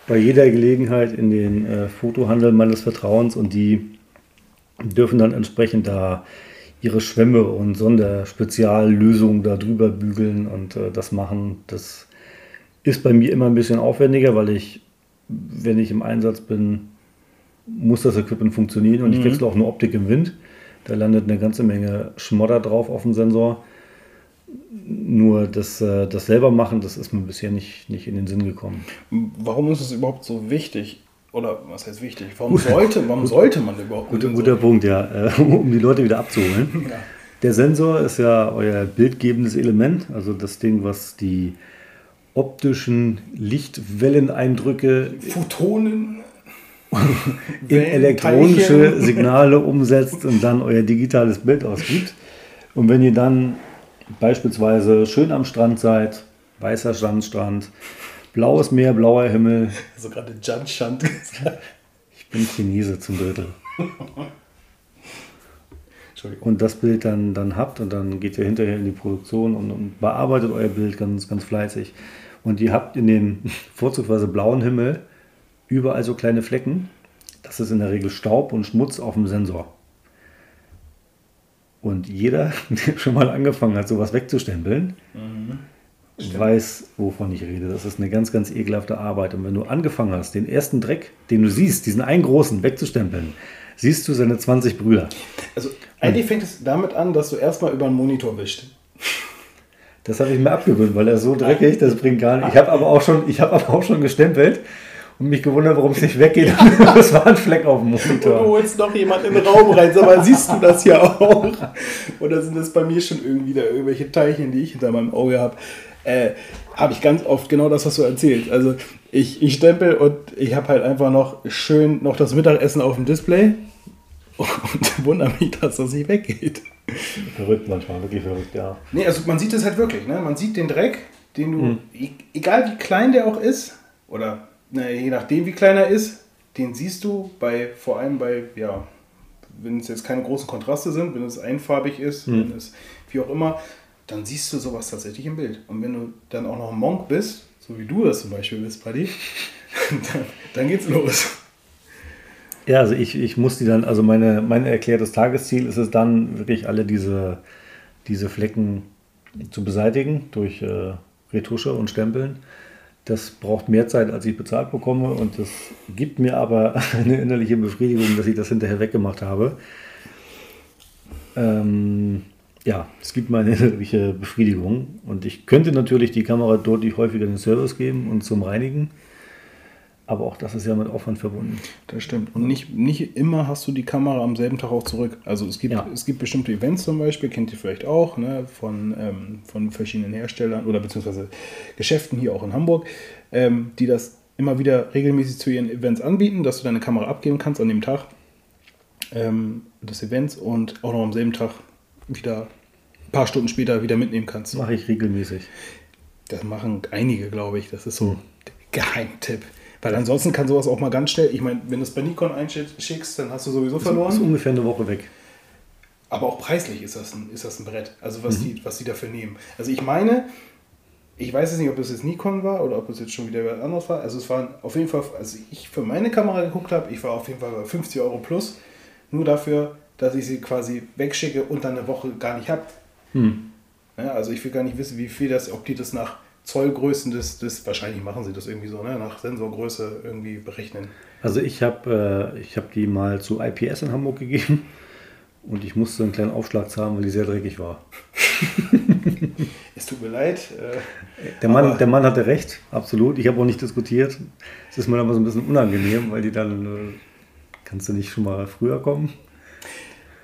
[SPEAKER 1] bei jeder Gelegenheit in den äh, Fotohandel meines Vertrauens und die dürfen dann entsprechend da ihre Schwämme und Sonderspeziallösungen da drüber bügeln und äh, das machen. Das ist bei mir immer ein bisschen aufwendiger, weil ich, wenn ich im Einsatz bin, muss das Equipment funktionieren und ich wechsle auch eine Optik im Wind. Da landet eine ganze Menge Schmodder drauf auf dem Sensor. Nur das, äh, das selber machen, das ist mir bisher nicht, nicht in den Sinn gekommen.
[SPEAKER 2] Warum ist es überhaupt so wichtig? Oder was heißt wichtig? Warum sollte, warum sollte man überhaupt
[SPEAKER 1] Guter, guter Punkt, ja, äh, um die Leute wieder abzuholen.
[SPEAKER 2] Ja.
[SPEAKER 1] Der Sensor ist ja euer bildgebendes Element, also das Ding, was die optischen Lichtwelleneindrücke
[SPEAKER 2] Photonen?
[SPEAKER 1] in elektronische. Signale umsetzt und dann euer digitales Bild ausgibt. Und wenn ihr dann beispielsweise schön am Strand seid, weißer Sandstrand, blaues Meer, blauer Himmel,
[SPEAKER 2] So gerade Jan Shant gesagt.
[SPEAKER 1] ich bin Chinese zum Drittel. Und das Bild dann, dann habt und dann geht ihr hinterher in die Produktion und, und bearbeitet euer Bild ganz, ganz fleißig. Und ihr habt in den vorzugsweise blauen Himmel überall so kleine Flecken. Das ist in der Regel Staub und Schmutz auf dem Sensor. Und jeder, der schon mal angefangen hat, sowas wegzustempeln, weiß, wovon ich rede. Das ist eine ganz, ganz ekelhafte Arbeit. Und wenn du angefangen hast, den ersten Dreck, den du siehst, diesen einen großen wegzustempeln, siehst du seine 20 Brüder.
[SPEAKER 2] Also eigentlich fängt es damit an, dass du erstmal über einen Monitor wischst.
[SPEAKER 1] Das habe ich mir abgewöhnt, weil er so dreckig, das bringt gar nicht. Ich habe aber auch schon, ich habe aber auch schon gestempelt und mich gewundert, warum es nicht weggeht. Das war ein Fleck auf dem
[SPEAKER 2] Und du
[SPEAKER 1] Monitor.
[SPEAKER 2] holst noch jemanden in den Raum rein, sag mal, siehst du das ja auch? Oder sind das bei mir schon irgendwie da irgendwelche Teilchen, die ich hinter meinem Auge habe? Äh, habe ich ganz oft genau das, was du erzählst. Also ich, ich stempel und ich habe halt einfach noch schön noch das Mittagessen auf dem Display und wundere mich, dass das nicht weggeht.
[SPEAKER 1] Verrückt manchmal, wirklich verrückt, ja.
[SPEAKER 2] Nee, also man sieht es halt wirklich. Ne? Man sieht den Dreck, den du, e- egal wie klein der auch ist, oder na, je nachdem wie klein er ist, den siehst du bei, vor allem bei, ja, wenn es jetzt keine großen Kontraste sind, wenn es einfarbig ist, wenn es wie auch immer, dann siehst du sowas tatsächlich im Bild. Und wenn du dann auch noch ein Monk bist, so wie du das zum Beispiel bist, Paddy, dann, dann geht's los.
[SPEAKER 1] Ja, also ich, ich muss die dann, also meine, mein erklärtes Tagesziel ist es dann, wirklich alle diese, diese Flecken zu beseitigen durch äh, Retusche und Stempeln. Das braucht mehr Zeit, als ich bezahlt bekomme und das gibt mir aber eine innerliche Befriedigung, dass ich das hinterher weggemacht habe. Ähm, ja, es gibt mal eine innerliche Befriedigung. Und ich könnte natürlich die Kamera deutlich häufiger in den Service geben und zum Reinigen. Aber auch das ist ja mit Aufwand verbunden.
[SPEAKER 2] Das stimmt. Und nicht, nicht immer hast du die Kamera am selben Tag auch zurück. Also es gibt,
[SPEAKER 1] Ja.
[SPEAKER 2] es gibt bestimmte Events zum Beispiel, kennt ihr vielleicht auch, ne, von, ähm, von verschiedenen Herstellern oder beziehungsweise Geschäften hier auch in Hamburg, ähm, die das immer wieder regelmäßig zu ihren Events anbieten, dass du deine Kamera abgeben kannst an dem Tag ähm, des Events und auch noch am selben Tag wieder ein paar Stunden später wieder mitnehmen kannst.
[SPEAKER 1] Mache ich regelmäßig.
[SPEAKER 2] Das machen einige, glaube ich. Das ist so der Geheimtipp. Weil ansonsten kann sowas auch mal ganz schnell, ich meine, wenn du es bei Nikon einschickst, dann hast du sowieso
[SPEAKER 1] Ist
[SPEAKER 2] verloren.
[SPEAKER 1] ungefähr eine Woche weg.
[SPEAKER 2] Aber auch preislich ist das ein, ist das ein Brett. Also
[SPEAKER 1] Mhm.
[SPEAKER 2] was, die, was die dafür nehmen. Also ich meine, ich weiß jetzt nicht, ob es jetzt Nikon war oder ob es jetzt schon wieder was anderes war. Also es waren auf jeden Fall, als ich für meine Kamera geguckt habe, ich war auf jeden Fall bei 50 Euro plus. Nur dafür, dass ich sie quasi wegschicke und dann eine Woche gar nicht habe.
[SPEAKER 1] Hm.
[SPEAKER 2] Ja, also ich will gar nicht wissen, wie viel das, ob die das nach Zollgrößen des, des wahrscheinlich machen sie das irgendwie so, ne, nach Sensorgröße irgendwie berechnen.
[SPEAKER 1] Also ich habe äh, ich hab die mal zu IPS in Hamburg gegeben und ich musste einen kleinen Aufschlag zahlen, weil die sehr dreckig war.
[SPEAKER 2] Es tut mir leid. Äh,
[SPEAKER 1] Der Mann, der Mann hatte recht, absolut. Ich habe auch nicht diskutiert. Es ist mir aber so ein bisschen unangenehm, weil die dann, äh, kannst du nicht schon mal früher kommen?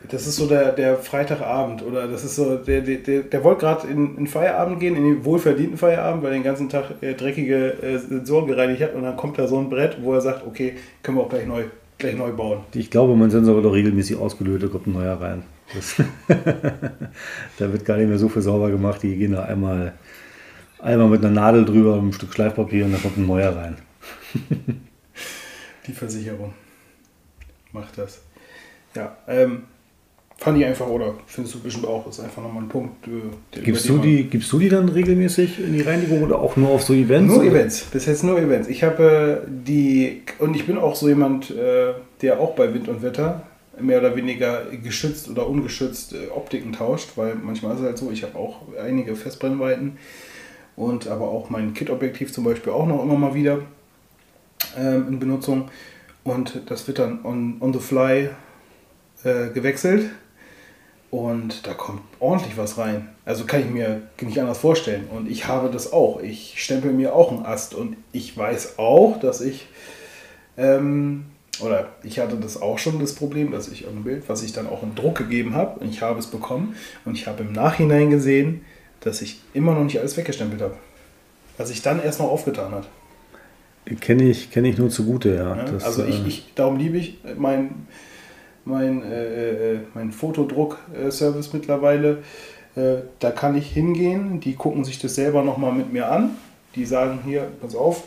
[SPEAKER 2] Das ist so der, der Freitagabend oder das ist so, der, der, der, der wollte gerade in, in Feierabend gehen, in den wohlverdienten Feierabend, weil er den ganzen Tag äh, dreckige äh, Sensoren gereinigt hat und dann kommt da so ein Brett, wo er sagt, okay, können wir auch gleich neu, gleich neu bauen.
[SPEAKER 1] Ich glaube, mein Sensor wird auch regelmäßig ausgelötet, da kommt ein neuer rein. Da wird gar nicht mehr so viel sauber gemacht. Die gehen da einmal, einmal mit einer Nadel drüber, einem Stück Schleifpapier und da kommt ein neuer rein.
[SPEAKER 2] Die Versicherung macht das. Ja, ähm, fand ich einfach, oder findest du bestimmt auch, ist einfach nochmal ein Punkt. äh, der-
[SPEAKER 1] Gibst du, die, gibst du die dann regelmäßig in die Reinigung oder auch nur auf so Events?
[SPEAKER 2] Nur
[SPEAKER 1] oder?
[SPEAKER 2] Events, bis jetzt nur Events. Ich habe äh, die, und ich bin auch so jemand, äh, der auch bei Wind und Wetter mehr oder weniger geschützt oder ungeschützt Optiken tauscht, weil manchmal ist es halt so, ich habe auch einige Festbrennweiten und aber auch mein Kit-Objektiv zum Beispiel auch noch immer mal wieder ähm, in Benutzung und das wird dann on, on the fly gewechselt und da kommt ordentlich was rein. Also kann ich mir nicht anders vorstellen. Und ich habe das auch. Ich stempel mir auch einen Ast. Und ich weiß auch, dass ich, ähm, oder ich hatte das auch schon, das Problem, dass ich ein Bild, was ich dann auch in Druck gegeben habe, und ich habe es bekommen. Und ich habe im Nachhinein gesehen, dass ich immer noch nicht alles weggestempelt habe. Was sich dann erst noch aufgetan hat.
[SPEAKER 1] Kenne ich, kenn ich nur zugute, ja.
[SPEAKER 2] Ja,
[SPEAKER 1] Das,
[SPEAKER 2] also ich,
[SPEAKER 1] äh,
[SPEAKER 2] ich, darum liebe ich mein, mein, äh, äh, mein Fotodruck-Service mittlerweile. Äh, da kann ich hingehen, die gucken sich das selber nochmal mit mir an. Die sagen hier, pass auf,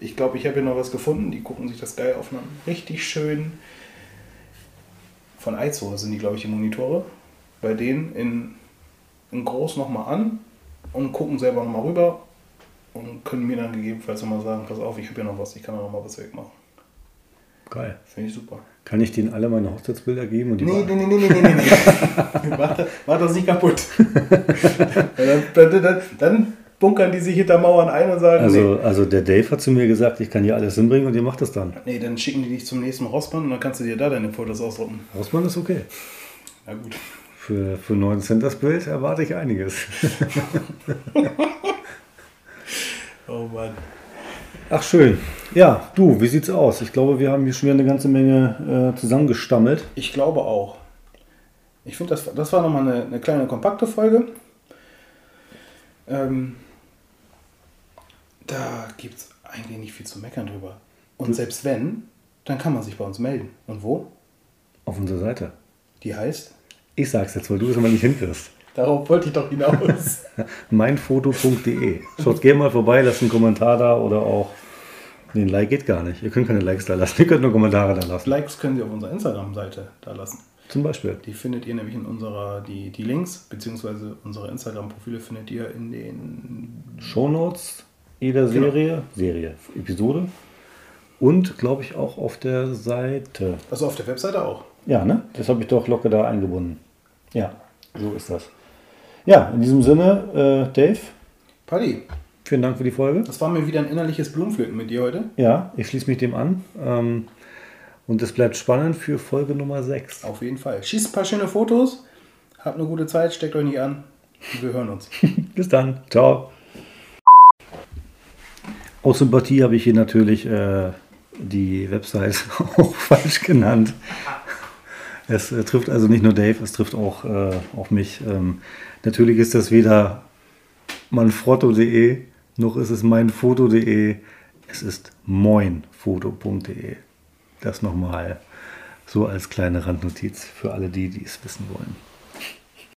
[SPEAKER 2] ich glaube, ich habe hier noch was gefunden. Die gucken sich das geil auf einem richtig schön von Aizo sind die, glaube ich, die Monitore. Bei denen in, in groß nochmal an und gucken selber nochmal rüber und können mir dann gegebenenfalls nochmal sagen, pass auf, ich habe hier noch was, ich kann da nochmal was wegmachen.
[SPEAKER 1] geil.
[SPEAKER 2] Finde ich super.
[SPEAKER 1] Kann ich denen alle meine Hochzeitsbilder geben? Und die
[SPEAKER 2] Nee, nee, nee, nee, nee, nee, nee. mach, das, mach das nicht kaputt. dann, dann, dann, dann bunkern die sich hinter Mauern ein und sagen,
[SPEAKER 1] Also, also der Dave hat zu mir gesagt, ich kann hier alles hinbringen und ihr macht das dann.
[SPEAKER 2] nee. nee, dann schicken die dich zum nächsten Rossmann und dann kannst du dir da deine Fotos ausdrucken.
[SPEAKER 1] Rossmann ist okay.
[SPEAKER 2] Na gut.
[SPEAKER 1] Für, für 9 Cent das Bild erwarte ich einiges.
[SPEAKER 2] Oh Mann.
[SPEAKER 1] Ach schön. Ja, du, wie sieht's aus? Ich glaube, wir haben hier schon wieder eine ganze Menge äh, zusammengestammelt.
[SPEAKER 2] Ich glaube auch. Ich finde, das, das war nochmal eine, eine kleine kompakte Folge. Ähm, da gibt es eigentlich nicht viel zu meckern drüber. Und selbst wenn, dann kann man sich bei uns melden. Und wo?
[SPEAKER 1] Auf unserer Seite.
[SPEAKER 2] Die heißt?
[SPEAKER 1] Ich sag's jetzt, weil du es immer nicht hinwirst.
[SPEAKER 2] Darauf wollte ich doch hinaus.
[SPEAKER 1] Meinfoto.de. Schaut gerne mal vorbei, lasst einen Kommentar da oder auch. Nee, ein Like geht gar nicht. Ihr könnt keine Likes da lassen, ihr könnt nur Kommentare da lassen.
[SPEAKER 2] Likes können Sie auf unserer Instagram-Seite da lassen.
[SPEAKER 1] Zum Beispiel.
[SPEAKER 2] Die findet ihr nämlich in unserer, die, die Links, beziehungsweise unsere Instagram-Profile findet ihr in den.
[SPEAKER 1] Shownotes jeder
[SPEAKER 2] Genau.
[SPEAKER 1] Serie, Serie, Episode. Und glaube ich auch auf der Seite.
[SPEAKER 2] Also auf der Webseite auch.
[SPEAKER 1] Ja, ne? Das habe ich doch locker da eingebunden. Ja, so ist das. Ja, in diesem Sinne, äh, Dave,
[SPEAKER 2] Paddy,
[SPEAKER 1] vielen Dank für die Folge.
[SPEAKER 2] das war mir wieder ein innerliches Blumenpflücken mit dir heute.
[SPEAKER 1] Ja, ich schließe mich dem an. Ähm, und es bleibt spannend für Folge Nummer 6.
[SPEAKER 2] Auf jeden Fall. Schießt ein paar schöne Fotos. Habt eine gute Zeit, steckt euch nicht an. Wir hören uns.
[SPEAKER 1] Bis dann. Ciao. Aus Sympathie habe ich hier natürlich äh, die Website auch falsch genannt. Es äh, trifft also nicht nur Dave, es trifft auch, äh, auch mich. Ähm, natürlich ist das weder manfrotto.de noch ist es meinfoto.de. Es ist moinfoto.de. Das nochmal so als kleine Randnotiz für alle die, die es wissen wollen.